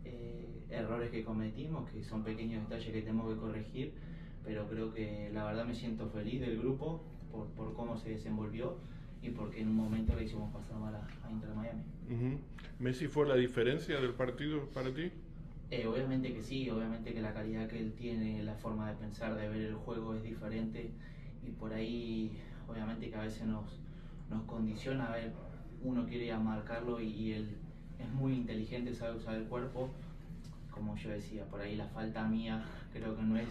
eh, errores que cometimos, que son pequeños detalles que tenemos que corregir, pero creo que la verdad me siento feliz del grupo por, por cómo se desenvolvió y porque en un momento le hicimos pasar mal a, a Inter Miami. Uh -huh. ¿Messi fue la diferencia del partido para ti? Eh, obviamente que sí, obviamente que la calidad que él tiene, la forma de pensar, de ver el juego es diferente y por ahí obviamente que a veces nos, nos condiciona, a ver, uno quiere a marcarlo y, y, él es muy inteligente, sabe usar el cuerpo, como yo decía, por ahí la falta mía creo que no es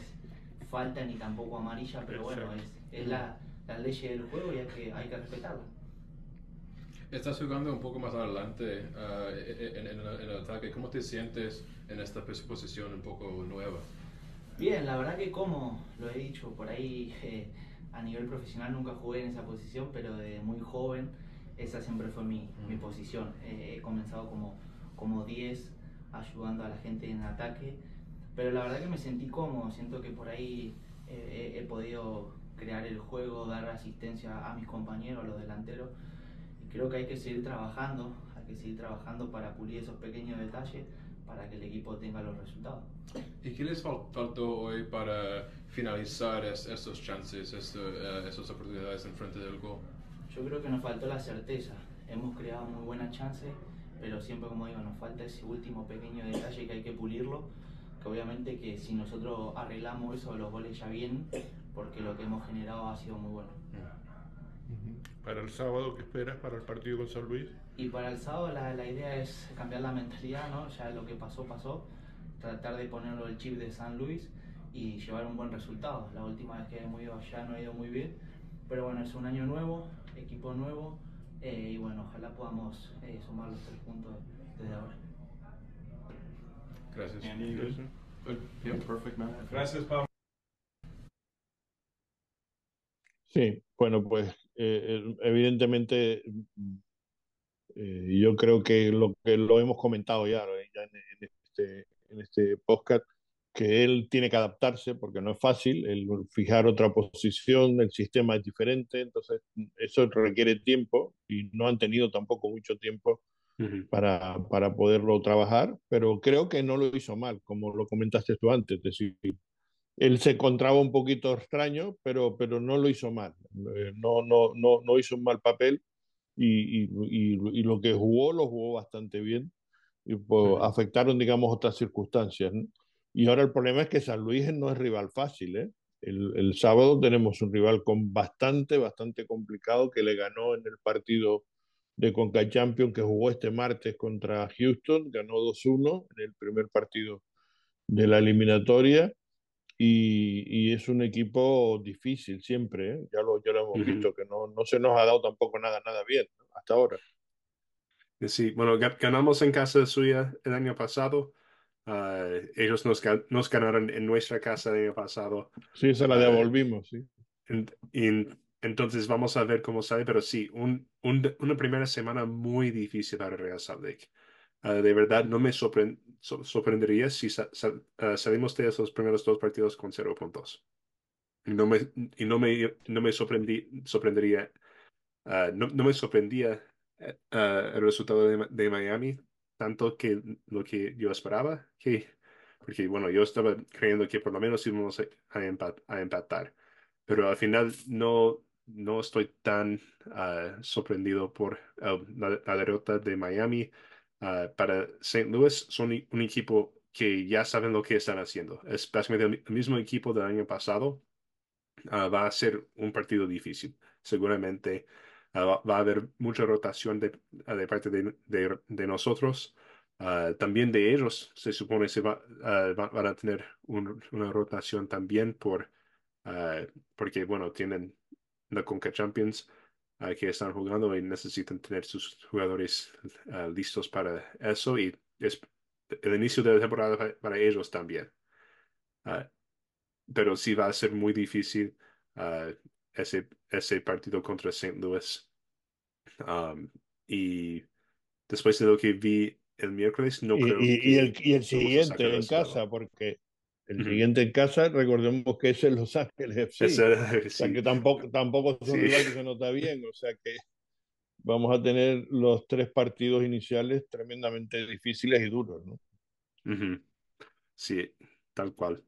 falta ni tampoco amarilla, pero bueno, es, es la, la ley del juego y hay que, hay que respetarla. Estás jugando un poco más adelante uh, en, en, en, el ataque. ¿Cómo te sientes en esta posición un poco nueva? Bien, la verdad que como lo he dicho, por ahí eh, a nivel profesional nunca jugué en esa posición, pero de muy joven esa siempre fue mi, mm. mi posición. Eh, he comenzado como, como 10 ayudando a la gente en ataque, pero la verdad que me sentí cómodo, siento que por ahí eh, he podido crear el juego, dar asistencia a mis compañeros, a los delanteros creo que hay que seguir trabajando, hay que seguir trabajando para pulir esos pequeños detalles para que el equipo tenga los resultados. ¿Y qué les faltó hoy para finalizar es, estos chances, uh, estas oportunidades en frente del gol? Yo creo que nos faltó la certeza. Hemos creado muy buenas chances, pero siempre, como digo, nos falta ese último pequeño detalle que hay que pulirlo. Que obviamente que si nosotros arreglamos eso, los goles ya vienen, porque lo que hemos generado ha sido muy bueno. Para el sábado, ¿qué esperas para el partido con San Luis? Y para el sábado la, la idea es cambiar la mentalidad, ¿no? Ya lo que pasó, pasó. Tratar de ponerlo el chip de San Luis y llevar un buen resultado. La última vez que hemos ido allá no ha ido muy bien. Pero bueno, es un año nuevo, equipo nuevo. Eh, y bueno, ojalá podamos eh, sumar los tres puntos desde ahora. Gracias. Andy, Good. Yeah, perfect, man. Gracias, Pablo. Sí, bueno, pues eh, evidentemente eh, yo creo que lo que lo hemos comentado ya, ya en, en, este, en este podcast, que él tiene que adaptarse porque no es fácil, el fijar otra posición, el sistema es diferente, entonces eso requiere tiempo y no han tenido tampoco mucho tiempo uh -huh. para, para poderlo trabajar, pero creo que no lo hizo mal, como lo comentaste tú antes, es decir, él se encontraba un poquito extraño, pero, pero no lo hizo mal, no, no, no, no hizo un mal papel y, y, y, y lo que jugó lo jugó bastante bien y pues, afectaron, digamos, otras circunstancias. ¿no? Y ahora el problema es que San Luis no es rival fácil. ¿eh? El, el, sábado tenemos un rival con bastante, bastante complicado que le ganó en el partido de Conca Champions que jugó este martes contra Houston, ganó 2-1 en el primer partido de la eliminatoria. Y, y es un equipo difícil siempre, ¿eh? ya, lo, ya lo hemos uh -huh. visto, que no, no se nos ha dado tampoco nada, nada bien ¿no? hasta ahora. Sí, bueno, ganamos en casa suya el año pasado. Uh, ellos nos, nos, ganaron en nuestra casa el año pasado. Sí, se la devolvimos, uh, sí. En, en, entonces vamos a ver cómo sale, pero sí, un, un, una primera semana muy difícil para Real Salt Lake. Uh, de verdad, no me sorprend, sorprendería si sal salimos de esos primeros dos partidos con cero puntos. Y no me, y no me, no me sorprendí, sorprendería, no, no, me sorprendía el resultado de, de Miami tanto que lo que yo esperaba, que, porque bueno, yo estaba creyendo que por lo menos íbamos a, a, a empatar, pero al final no, no estoy tan sorprendido por la, derrota de Miami. Uh, para St. Louis son un equipo que ya saben lo que están haciendo. Es básicamente el mismo equipo del año pasado. va a ser un partido difícil, seguramente. Uh, va a haber mucha rotación de, de parte de, de, de nosotros. Uh, también de ellos se supone uh, va, van a tener un, una rotación también por, porque, bueno, tienen la Conca Champions que están jugando y necesitan tener sus jugadores listos para eso. Y es el inicio de la temporada para, para ellos también. pero sí va a ser muy difícil ese, ese partido contra St. Louis. Um, y después de lo que vi el miércoles, no y, creo y, que y, el, y el siguiente en casa, porque el uh -huh. siguiente en casa, recordemos que es el Los Ángeles FC. Ese, o sea, que tampoco, tampoco es un sí. rival que se nota bien, o sea que vamos a tener los tres partidos iniciales tremendamente difíciles y duros, ¿no? Uh -huh. Sí, tal cual.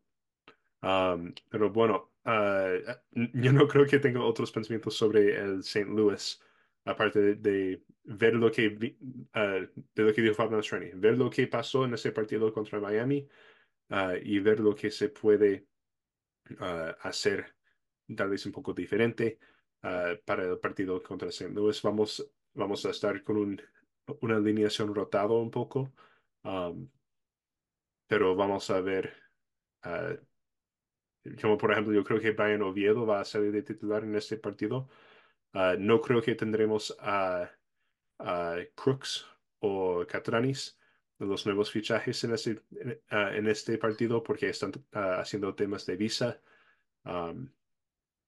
Um, pero bueno, uh, yo no creo que tenga otros pensamientos sobre el St. Louis, aparte de, de ver lo que vi, uh, de lo que dijo Fabio Mastrani, ver lo que pasó en ese partido contra Miami uh, y ver lo que se puede hacer tal vez un poco diferente para el partido contra St. Louis. Vamos, vamos a estar con un, una alineación rotado un poco, um, pero vamos a ver como por ejemplo, yo creo que Brian Oviedo va a salir de titular en este partido. Uh, no creo que tendremos a, a Crooks o Catranis, los nuevos fichajes en este, en este partido, porque están uh, haciendo temas de visa.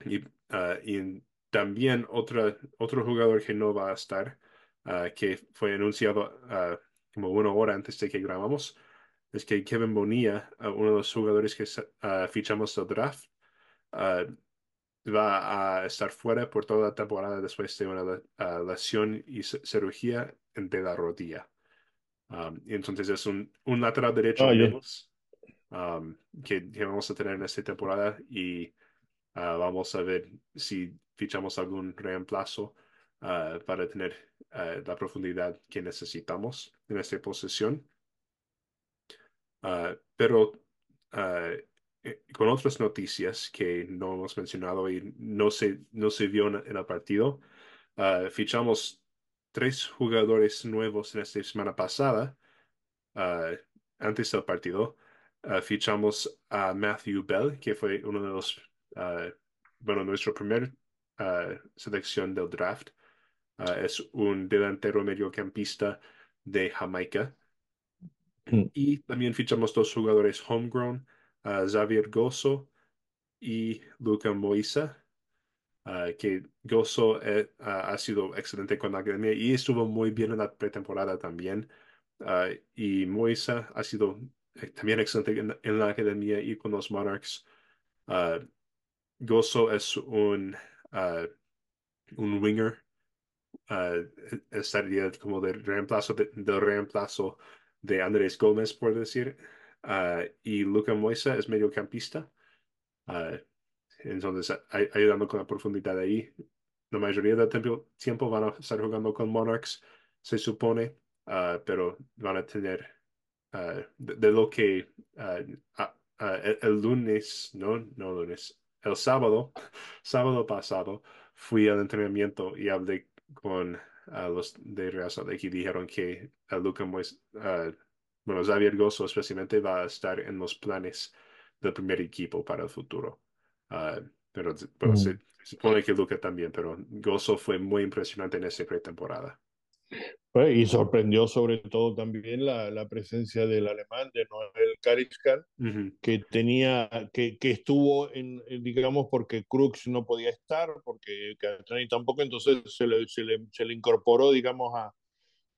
Y, y, también otra, otro jugador que no va a estar, que fue anunciado como una hora antes de que grabamos, es que Kevin Bonilla, uno de los jugadores que fichamos del draft, va a estar fuera por toda la temporada después de una lesión y cirugía de la rodilla. Um, y entonces es un, un lateral derecho oh, menos um, que, que, vamos a tener en esta temporada y vamos a ver si fichamos algún reemplazo para tener la profundidad que necesitamos en esta posición. Uh, pero uh, con otras noticias que no hemos mencionado y no se, no se vio en, el partido, uh, fichamos tres jugadores nuevos en esta semana pasada, antes del partido. fichamos a Matthew Bell, que fue uno de los, bueno, nuestro primer selección del draft. es un delantero mediocampista de Jamaica. Y también fichamos dos jugadores homegrown, uh, Xavier Gozo y Luca Moisa. Uh, que Gozo eh, ha sido excelente con la academia y estuvo muy bien en la pretemporada también. Uh, y Moisa ha sido eh, también excelente en, la academia y con los Monarchs. Gozo es un, un winger estaría como de reemplazo de, del reemplazo de Andrés Gómez, por decir. y Luca Moisa es mediocampista. Entonces, ayudando con la profundidad ahí. La mayoría del tiempo, tiempo van a estar jugando con Monarchs, se supone, pero van a tener de, de, lo que el, el, lunes, no, no lunes, el sábado, sábado pasado, fui al entrenamiento y hablé con los de Real Lake y dijeron que Luca Mois, bueno, Xavier Gozo especialmente va a estar en los planes del primer equipo para el futuro. Pero bueno, mm. se, supone que Luca también, pero Gozo fue muy impresionante en esa pretemporada. Y sorprendió sobre todo también la, la, presencia del alemán, de Noel Kariskan, que tenía, que, que estuvo en, digamos, porque Crux no podía estar, porque Catrani tampoco, entonces se le, se le, se le incorporó, digamos, a,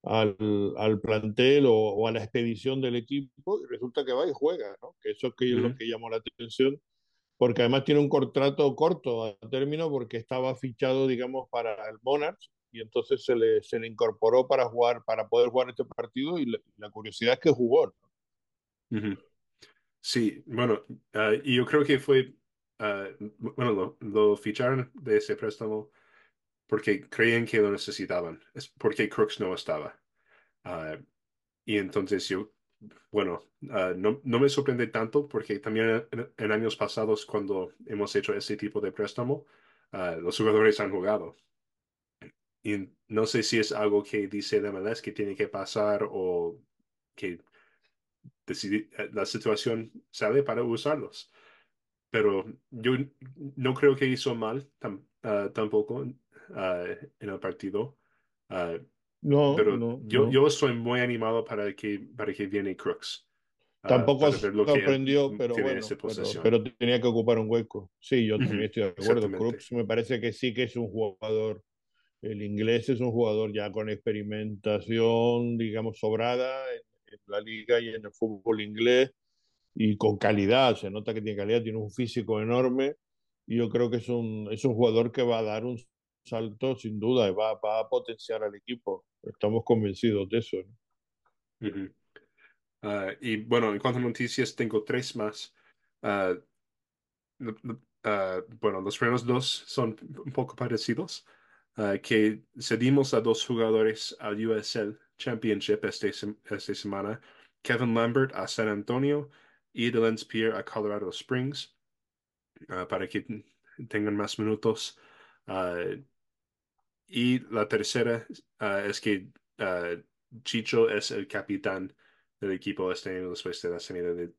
al, al, plantel o, o, a la expedición del equipo, y resulta que va y juega, ¿no? Que eso es, que es lo que llamó la atención, porque además tiene un contrato corto a término, porque estaba fichado, digamos, para el Monarchs, y entonces se le, se le incorporó para jugar, para poder jugar este partido y la, la curiosidad es que jugó. ¿no? Sí, bueno, uh, y yo creo que fue, uh, bueno, lo, lo, ficharon de ese préstamo porque creían que lo necesitaban, es porque Crooks no estaba. Uh, y entonces yo, bueno, no, no, me sorprende tanto porque también en, años pasados cuando hemos hecho ese tipo de préstamo, los jugadores han jugado. Y no sé si es algo que dice de MLS que tiene que pasar o que decidir, eh, la situación sale para usarlos. Pero yo no creo que hizo mal uh, tampoco en el partido. No, pero no, yo, no. yo estoy muy animado para que, para que viene Crooks. Tampoco sorprendió, pero bueno, pero, pero, tenía que ocupar un hueco. Sí, yo también uh -huh. estoy de acuerdo. Crooks me parece que sí que es un jugador el inglés es un jugador ya con experimentación, digamos, sobrada en, en, la liga y en el fútbol inglés y con calidad. Se nota que tiene calidad, tiene un físico enorme y yo creo que es un, es un jugador que va a dar un salto sin duda y va, va a potenciar al equipo. Estamos convencidos de eso. ¿no? Uh -huh. uh, y bueno, en cuanto a noticias, tengo tres más. Uh, bueno, los primeros dos son un poco parecidos. Que cedimos a dos jugadores al USL Championship este, esta semana, Kevin Lambert a San Antonio y Dylan Spear a Colorado Springs, para que tengan más minutos. Uh, y la tercera es que Chicho es el capitán del equipo este año después de la salida de,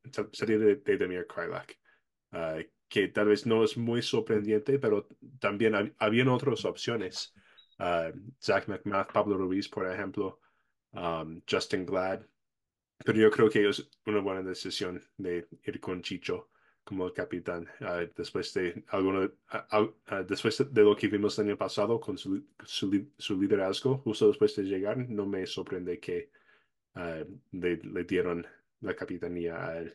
de, de Demir Krylak que tal vez no es muy sorprendente, pero también hab habían otras opciones. Uh, Zach McMath, Pablo Ruiz, por ejemplo, Justin Glad. Pero yo creo que es una buena decisión de ir con Chicho como el capitán. Uh, después de alguno, uh, después de lo que vimos el año pasado con su, su, su liderazgo, justo después de llegar, no me sorprende que le, le dieron la capitanía a él.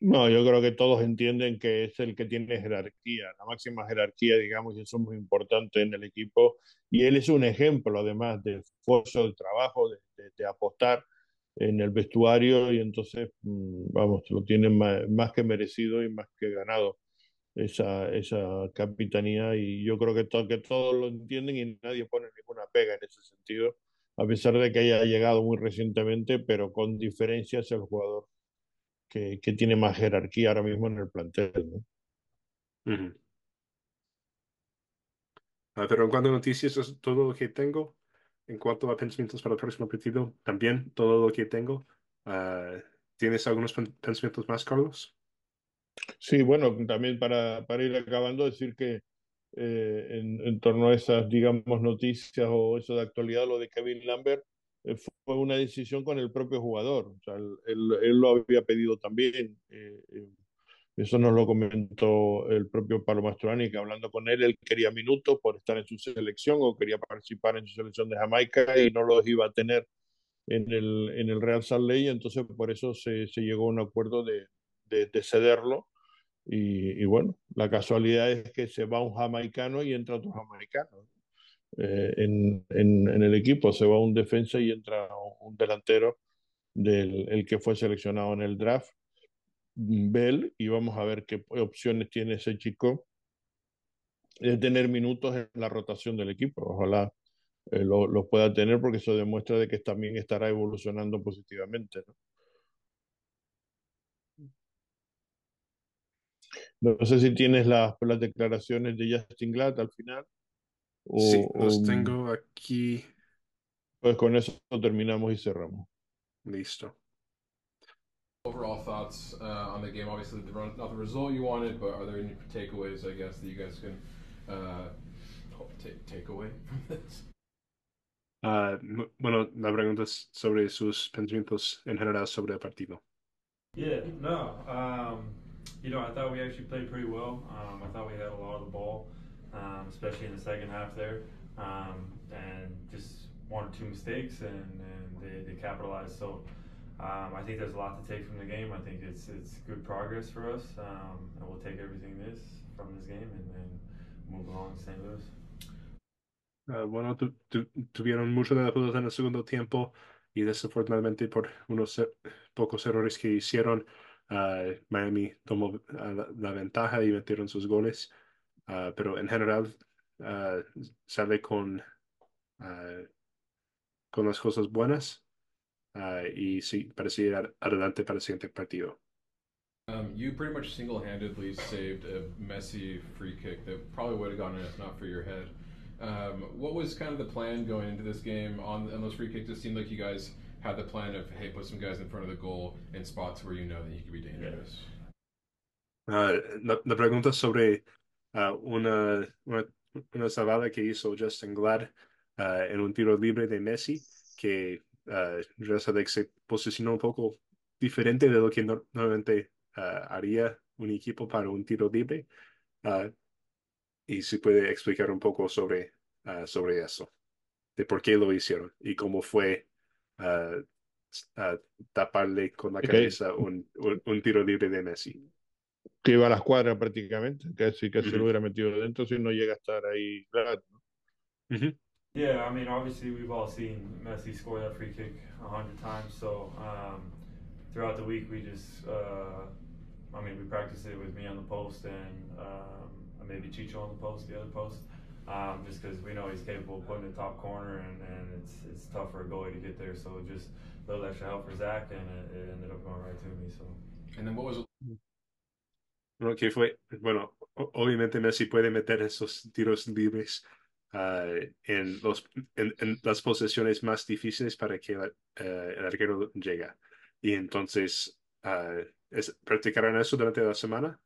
No, yo creo que todos entienden que es el que tiene jerarquía, la máxima jerarquía, digamos, y eso es muy importante en el equipo. Y él es un ejemplo, además, de esfuerzo, de trabajo, de, de, de apostar en el vestuario y entonces, vamos, lo tienen más, más, que merecido y más que ganado esa, esa capitanía. Y yo creo que, to que todos lo entienden y nadie pone ninguna pega en ese sentido, a pesar de que haya llegado muy recientemente, pero con diferencias el jugador que, que, tiene más jerarquía ahora mismo en el plantel. ¿no? Uh -huh. uh, pero en cuanto a noticias, es todo lo que tengo. En cuanto a pensamientos para el próximo partido, también todo lo que tengo. Uh, ¿Tienes algunos pensamientos más, Carlos? Sí, bueno, también para, ir acabando, decir que eh, en, torno a esas, digamos, noticias o eso de actualidad, lo de Kevin Lambert, eh, fue una decisión con el propio jugador. O sea, él, lo había pedido también. Eh, Eso nos lo comentó el propio Pablo Mastroani, que hablando con él, él quería minutos por estar en su selección o quería participar en su selección de Jamaica y no los iba a tener en el, en el Real Salt Lake, entonces por eso se, se llegó a un acuerdo de, de, de cederlo. Y, y, bueno, la casualidad es que se va un jamaicano y entra otro jamaicano. Eh, en, en, en, el equipo se va un defensa y entra un delantero del el que fue seleccionado en el draft, Bell, y vamos a ver qué opciones tiene ese chico de tener minutos en la rotación del equipo. Ojalá eh, lo, lo, pueda tener porque eso demuestra de que también estará evolucionando positivamente. ¿no? No sé si tienes las, las declaraciones de Justin Glad al final. O, sí, los o, tengo aquí. Pues con eso terminamos y cerramos. Listo. Overall thoughts uh, on the game. Obviously, the run, not the result you wanted, but are there any takeaways? I guess that you guys can uh, take take away from this. Uh, bueno, la pregunta es sobre sus pensamientos en general sobre el partido. Yeah, no, um, you know, I thought we actually played pretty well. Um, I thought we had a lot of the ball, um, especially in the second half there, um, and just one or two mistakes, and, and they, they capitalized. So um, I think there's a lot to take from the game. I think it's it's good progress for us, um, and we'll take everything this from this game and, and move along to St. Louis. Uh, bueno, tu, tu, tuvieron mucho de en el segundo tiempo y desafortunadamente por unos pocos errores que hicieron, uh, Miami tomó uh, la, la, ventaja y metieron sus goles. pero en general sale con, con las cosas buenas y sí, parece ir adelante para el siguiente partido. Um, you pretty much single-handedly saved a messy free kick that probably would have gone in if not for your head. Um, what was kind of the plan going into this game on, on those free kicks? It seemed like you guys had the plan of, hey, put some guys in front of the goal in spots where you know that he could be dangerous. Uh, la, la, pregunta sobre uh, una, una, una, salvada que hizo Justin Glad uh, en un tiro libre de Messi, que uh, Real se posicionó un poco diferente de lo que no, normalmente uh, haría un equipo para un tiro libre. Uh, y si puede explicar un poco sobre, uh, sobre eso, de por qué lo hicieron y cómo fue uh, uh, taparle con la okay. cabeza un, un, un, tiro libre de Messi. Que iba a la escuadra prácticamente, casi, casi uh -huh. lo hubiera metido dentro si no llega a estar ahí. Claro. Uh -huh. Yeah, I mean, obviously we've all seen Messi score that free kick a hundred times. So um, throughout the week, we just, uh, I mean, we practiced it with me on the post and um, maybe Chicho on the post, the other post, um, just because we know he's capable of putting the top corner, and, and it's it's tough for a goalie to get there. So just a little extra help for Zach, and it, it ended up going right to me. So. And then what was Bueno, que fue, bueno, obviamente Messi puede meter esos tiros libres uh, en, los, en, en, las posesiones más difíciles para que uh, el arquero llegue. Y entonces, uh, es, practicarán eso durante la semana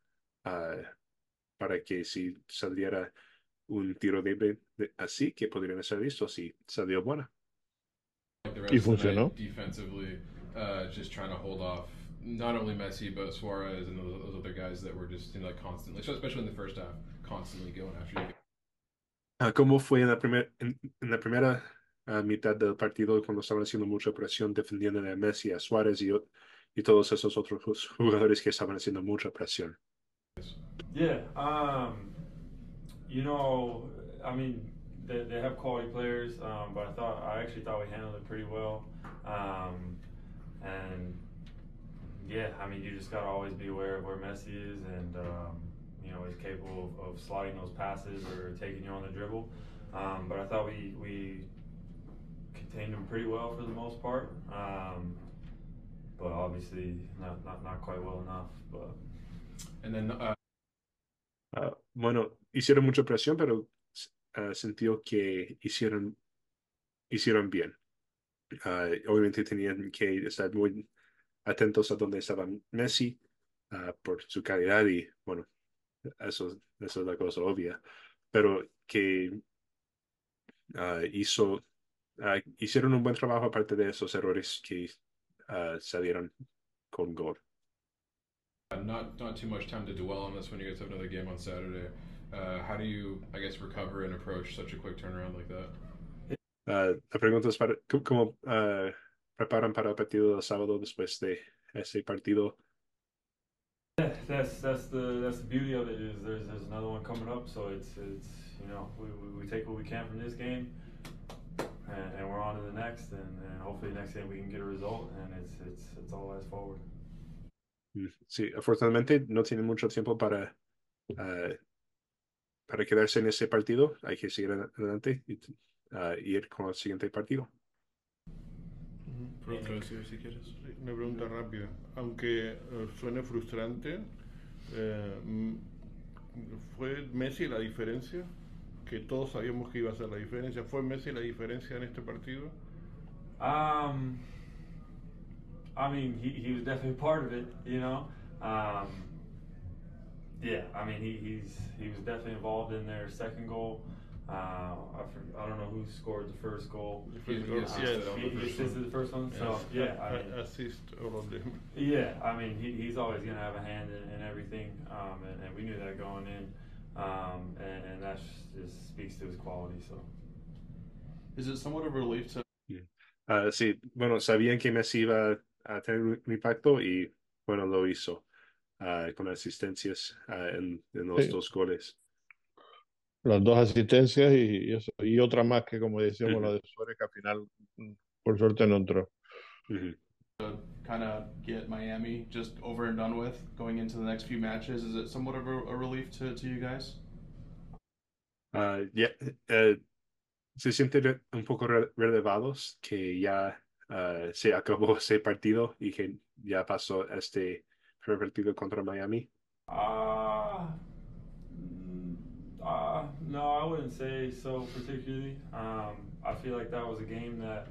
para que si saliera un tiro libre de, así, que podrían ser listos si salió buena. Y funcionó. Defensively, uh, just trying to hold off not only Messi but Suarez and those, those other guys that were just you know, like constantly, especially in the first half, constantly going after you. Uh, ¿Cómo fue en la, primer, en, en la primera uh, mitad del partido cuando estaban haciendo mucha presión defendiendo a Messi, a Suárez y, y todos esos otros jugadores que estaban haciendo mucha presión? Yeah, um, you know, I mean, they, they have quality players, um, but I thought I actually thought we handled it pretty well, um, and yeah, I mean, you just gotta always be aware of where Messi is, and um, you know, he's capable of, of, sliding those passes or taking you on the dribble. Um, but I thought we we contained him pretty well for the most part, um, but obviously not, not not quite well enough, but. And then uh, Uh, bueno, hicieron mucha presión, pero uh, sintió que hicieron, hicieron bien. Uh, obviamente tenían que estar muy atentos a dónde estaba Messi por su calidad y bueno, eso, eso es la cosa obvia. Pero que hizo, hicieron un buen trabajo aparte de esos errores que salieron con gol. Uh, not not too much time to dwell on this when you guys have another game on Saturday. Uh, how do you, I guess, recover and approach such a quick turnaround like that? Uh, la pregunta es para, ¿cómo uh, preparan para el partido del sábado después de ese partido? Yeah, that's that's the that's the beauty of it is there's there's another one coming up, so it's it's you know we, we, we take what we can from this game, and, and we're on to the next, and, and hopefully next game we can get a result, and it's it's it's all eyes forward. Mm, sí, afortunadamente no tienen mucho tiempo para uh, para quedarse en ese partido. Hay que seguir adelante y uh, ir con el siguiente partido. Si quieres. Una pregunta rápida. Aunque uh, suene frustrante, eh, ¿fue Messi la diferencia? Que todos sabíamos que iba a ser la diferencia. ¿Fue Messi la diferencia en este partido? Um, I mean, he, he was definitely part of it, you know. Um, yeah, I mean, he, he's he was definitely involved in their second goal. Uh, I, for, I don't know who scored the first goal. The first goal, Uh, yes. he, he assisted the first one. So yeah, I mean, assist all of them. yeah, I mean, he, he's always gonna have a hand in, in everything, um, and, and we knew that going in, um, and, and that just speaks to his quality. So. Is it somewhat of a relief to Uh, sí, bueno, sabían que Messi iba a tener un impacto y bueno, lo hizo uh, con asistencias uh, en, en, los Sí. dos goles. Las dos asistencias y, y eso. Y otra más que, como decíamos, la de Suárez, que al final, mm, por suerte, no entró. Kind of get Miami just over and done with going into the next few matches? Is it somewhat of a, a relief to, to you guys? Uh, ya, eh, se sienten un poco re- relevados que ya uh, se acabó ese partido y que ya pasó este primer partido contra Miami. Uh, no, I wouldn't say so particularly. Um, I feel like that was a game that,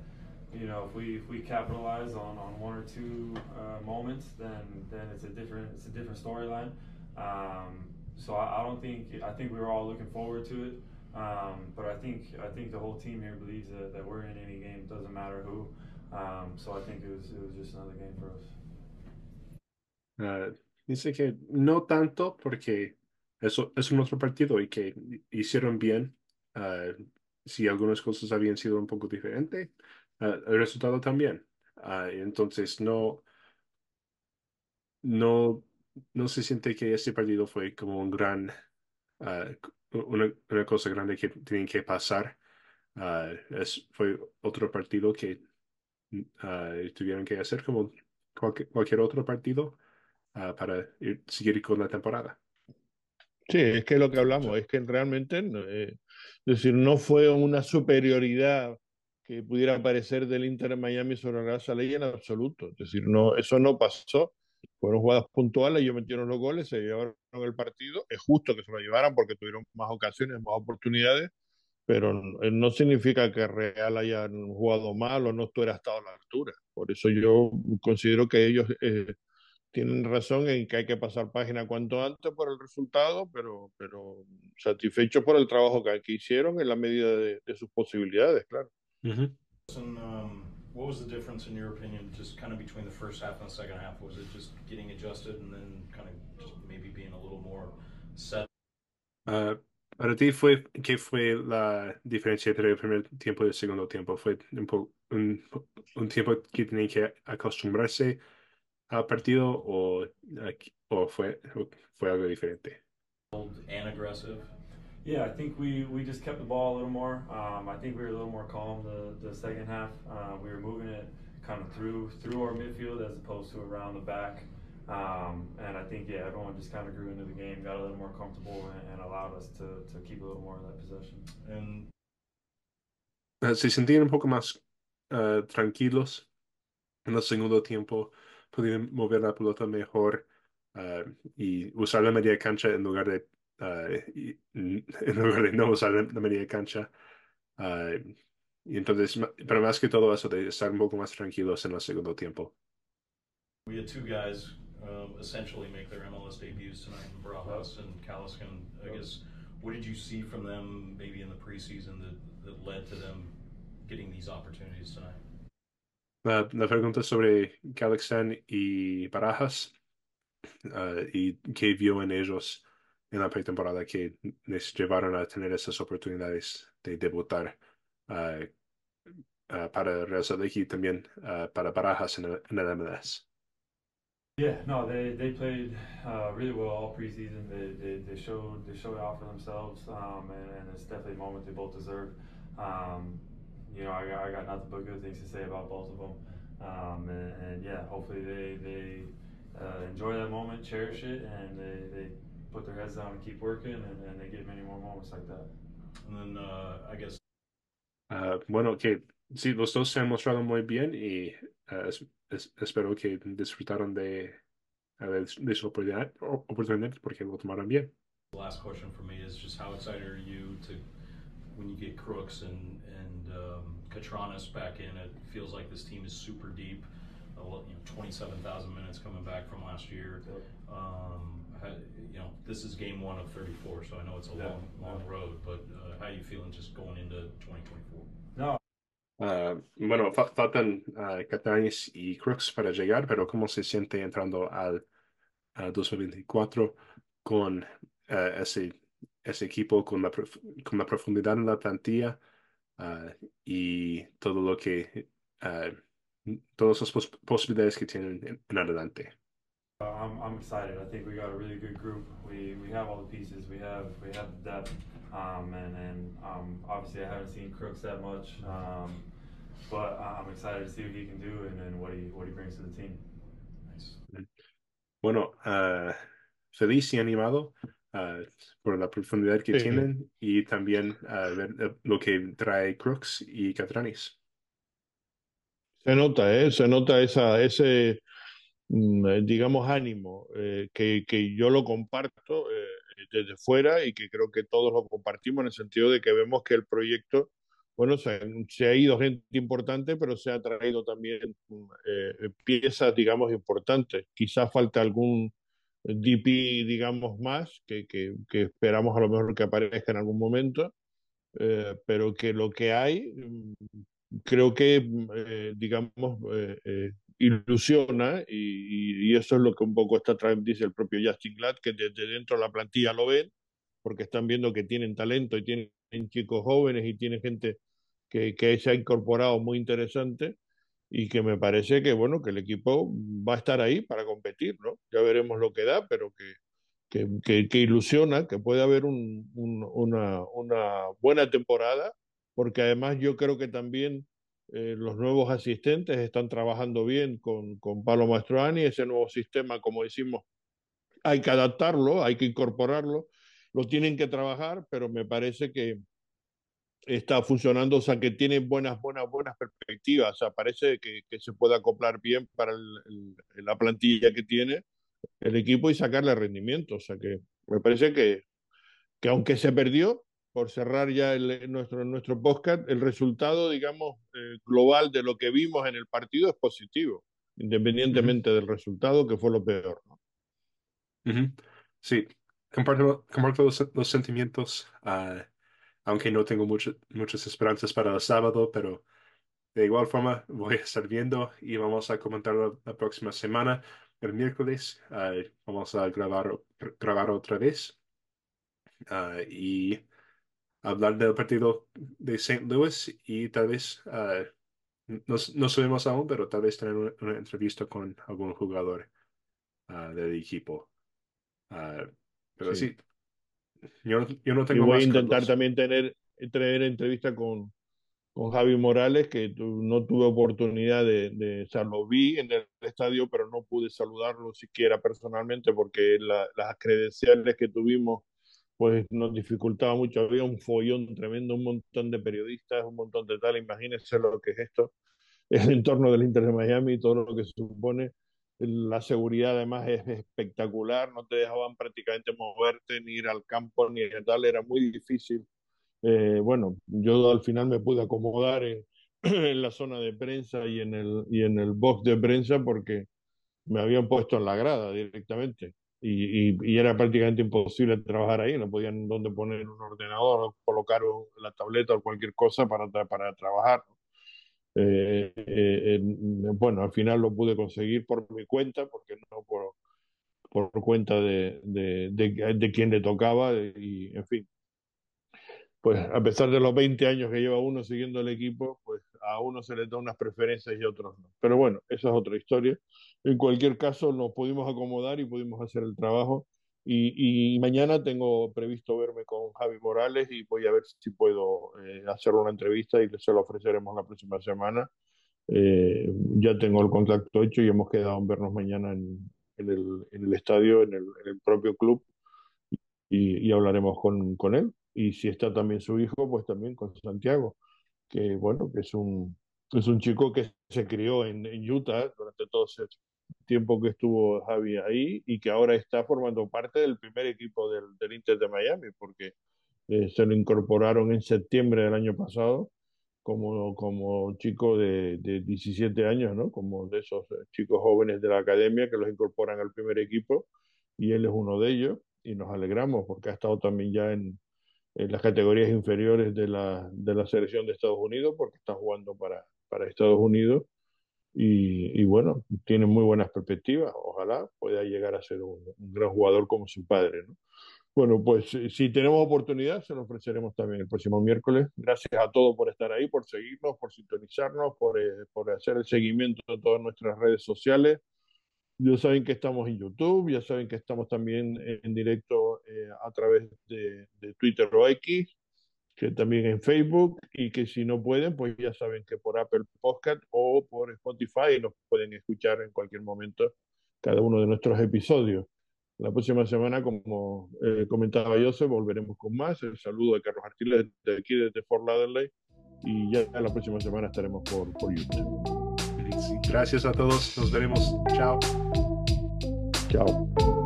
you know, if we if we capitalize on, on one or two uh, moments, then then it's a different it's a different storyline. Um, so I, I don't think I think we were all looking forward to it. Um, but I think I think the whole team here believes that, that we're in any game, doesn't matter who. Um, so I think it was it was just another game for us. Uh, dice que no tanto porque eso es un otro partido y que hicieron bien. uh, si algunas cosas habían sido un poco diferentes, uh, el resultado también. Uh, entonces no, no, no se siente que este partido fue como un gran, una, una cosa grande que tienen que pasar. Es, fue otro partido que uh, tuvieron que hacer como cualquier, otro partido para ir, seguir con la temporada. Sí, es que lo que hablamos es que realmente, eh, es decir, no fue una superioridad que pudiera parecer del Inter de Miami sobre la Real Ley en absoluto. Es decir, no, eso no pasó. Fueron jugadas puntuales, ellos metieron los goles, se llevaron el partido. Es justo que se lo llevaran porque tuvieron más ocasiones, más oportunidades, pero no, significa que Real hayan jugado mal o no estuviera estado a la altura. Por eso yo considero que ellos eh, tienen razón en que hay que pasar página cuanto antes por el resultado, pero, pero satisfechos por el trabajo que, que hicieron en la medida de, de sus posibilidades, claro. Uh -huh. And, um, what was the difference, in your opinion, just kind of between the first half and the second half? Was it just getting adjusted and then kind of just maybe being a little more set? Uh, para ti, fue, ¿qué fue la diferencia entre el primer tiempo y el segundo tiempo? ¿Fue un, un, un tiempo que tenían que acostumbrarse al partido o, o fue, fue algo diferente? And aggressive. Yeah, I think we, we just kept the ball a little more. Um, I think we were a little more calm the, the second half. Uh, we were moving it kind of through through our midfield as opposed to around the back. Um, and I think yeah, everyone just kind of grew into the game, got a little more comfortable, and, and allowed us to, to keep a little more of that possession. And uh, se sentían un poco más uh, tranquilos en el segundo tiempo, pudieron mover la pelota mejor uh, y usar la media cancha en lugar de Uh, y, en lugar de no usar la media cancha. Uh, y entonces, pero más que todo eso de estar un poco más tranquilos en el segundo tiempo. We had two guys um, essentially make their MLS debuts tonight Barajas and Kaliskin. I guess, what did you see from them maybe in the preseason that, that led to them getting these opportunities tonight? La, la pregunta sobre Kaliskin y Barajas. uh, y qué vio en ellos en la pretemporada que les llevaron a tener esas oportunidades de debutar uh, uh, para Real Salt y también para Barajas en en el MLS. Yeah, no, they they played uh, really well all preseason. They, they showed they showed for themselves, um, and, and, it's definitely a moment they both deserve. Um, you know, I got, I got nothing but good things to say about both of them. Um, and, and, yeah, hopefully they they uh, enjoy that moment, cherish it, and they, they put their heads down and keep working, and, and they get many more moments like that. And then uh, I guess. Uh, bueno, que sí, los dos se han mostrado muy bien y uh, es, es, espero que disfrutaron de, de, de su oportunidad, oportunidad porque lo tomaron bien. The last question for me is just how excited are you to when you get Crooks and and um, Katranis back in? It feels like this team is super deep. You know, 27,000 minutes coming back from last year. Um, you know, this is game one of 34, so I know it's a yeah. long, long road. But uh, how are you feeling just going into 2024? No, Uh, bueno, fa faltan uh, Catañez y Crooks para llegar, pero ¿cómo se siente entrando al 2024 con uh, ese, ese equipo, con la, con la profundidad en la plantilla y todo lo que, todas las pos posibilidades que tienen en, en adelante? Uh, I'm, I'm excited. I think we got a really good group. We we have all the pieces. We have we have the depth. Um, and and um, obviously I haven't seen Crooks that much. Um, but I'm excited to see what he can do and, and what he what he brings to the team. Nice. Bueno, uh, feliz y animado uh, por la profundidad que sí. tienen y también uh, ver lo que trae Crooks y Catranis. Se nota, ¿eh? Se nota esa, ese Mm, eh, digamos, ánimo, eh, que, que, yo lo comparto eh, desde fuera y que creo que todos lo compartimos en el sentido de que vemos que el proyecto, bueno, se, se ha ido gente importante, pero se ha traído también mm, piezas, digamos, importantes. Quizás falta algún DP, digamos, más, que, que, esperamos a lo mejor que aparezca en algún momento, pero que lo que hay, mm, creo que, digamos, ilusiona y, y, eso es lo que un poco está dice el propio Justin Glad, que desde dentro de la plantilla lo ven, porque están viendo que tienen talento y tienen chicos jóvenes y tienen gente que, que se ha incorporado muy interesante y que me parece que bueno que el equipo va a estar ahí para competir, ¿no? Ya veremos lo que da, pero que, que, que, que ilusiona, que puede haber un, un, una, una buena temporada, porque además yo creo que también eh, los nuevos asistentes están trabajando bien con, con Palo Mastroani, ese nuevo sistema, como decimos, hay que adaptarlo, hay que incorporarlo, lo tienen que trabajar, pero me parece que está funcionando, o sea, que tiene buenas, buenas, buenas perspectivas, o sea, parece que, que se puede acoplar bien para el, el, la plantilla que tiene el equipo y sacarle rendimiento, o sea, que me parece que, que aunque se perdió, por cerrar ya el, nuestro, nuestro podcast, el resultado, digamos, eh, global de lo que vimos en el partido es positivo, independientemente uh -huh. del resultado, que fue lo peor. ¿no? Uh -huh. Sí, comparto, comparto los, los sentimientos, uh, aunque no tengo mucho, muchas esperanzas para el sábado, pero de igual forma voy a estar viendo y vamos a comentarlo la próxima semana. El miércoles vamos a grabar, grabar otra vez. y hablar del partido de St. Louis y tal vez, uh, no, no, sabemos aún, pero tal vez tener una, una entrevista con algún jugador uh, del equipo. Pero sí, sí yo, yo, no tengo y voy más a intentar Carlos. también tener, tener entrevista con, con Javi Morales, que tu, no tuve oportunidad de, de, o sea, lo vi en el estadio, pero no pude saludarlo siquiera personalmente porque la, las credenciales que tuvimos pues nos dificultaba mucho. Había un follón tremendo, un montón de periodistas, un montón de tal. Imagínense lo que es esto, el entorno del Inter de Miami y todo lo que supone. La seguridad además es espectacular, no te dejaban prácticamente moverte, ni ir al campo, ni tal, era muy difícil. Eh, bueno, yo al final me pude acomodar en, la zona de prensa y en, el, y en el box de prensa porque me habían puesto en la grada directamente y, y, y, era prácticamente imposible trabajar ahí, no podían donde poner un ordenador, colocar la tableta o cualquier cosa para, para trabajar. Eh, eh, bueno, al final lo pude conseguir por mi cuenta, porque no por, por cuenta de, de, de, de quien le tocaba y, en fin, pues a pesar de los 20 años que lleva uno siguiendo el equipo, pues a uno se le da unas preferencias y a otros no. Pero bueno, esa es otra historia. En cualquier caso, nos pudimos acomodar y pudimos hacer el trabajo. Y, mañana tengo previsto verme con Javi Morales y voy a ver si puedo eh, hacer una entrevista y se lo ofreceremos la próxima semana. Eh, ya tengo el contacto hecho y hemos quedado en vernos mañana en, el, estadio, en el, propio club, y, hablaremos con, él. Y si está también su hijo, pues también con Santiago que bueno, que es un, es un chico que se crió en, Utah durante todo ese tiempo que estuvo Javi ahí y que ahora está formando parte del primer equipo del, del Inter de Miami, porque eh, se lo incorporaron en septiembre del año pasado como, como chico de, de 17 años, ¿no? Como de esos chicos jóvenes de la academia que los incorporan al primer equipo y él es uno de ellos y nos alegramos porque ha estado también ya en, en las categorías inferiores de la, de la selección de Estados Unidos, porque está jugando para, para Estados Unidos. Y, bueno, tiene muy buenas perspectivas. Ojalá pueda llegar a ser un, gran jugador como su padre. ¿no? Bueno, pues si tenemos oportunidad, se lo ofreceremos también el próximo miércoles. Gracias a todos por estar ahí, por seguirnos, por sintonizarnos, por, eh, por hacer el seguimiento de todas nuestras redes sociales. Ya saben que estamos en YouTube, ya saben que estamos también en directo eh, a través de, de, Twitter o X, que también en Facebook, y que si no pueden, pues ya saben que por Apple Podcast o por Spotify nos pueden escuchar en cualquier momento cada uno de nuestros episodios. La próxima semana, como eh, comentaba Joseph, volveremos con más. El saludo de Carlos Artiles de aquí, desde Fort Lauderdale, y ya la próxima semana estaremos por, por YouTube. Gracias a todos. Nos veremos. Chao. Chao.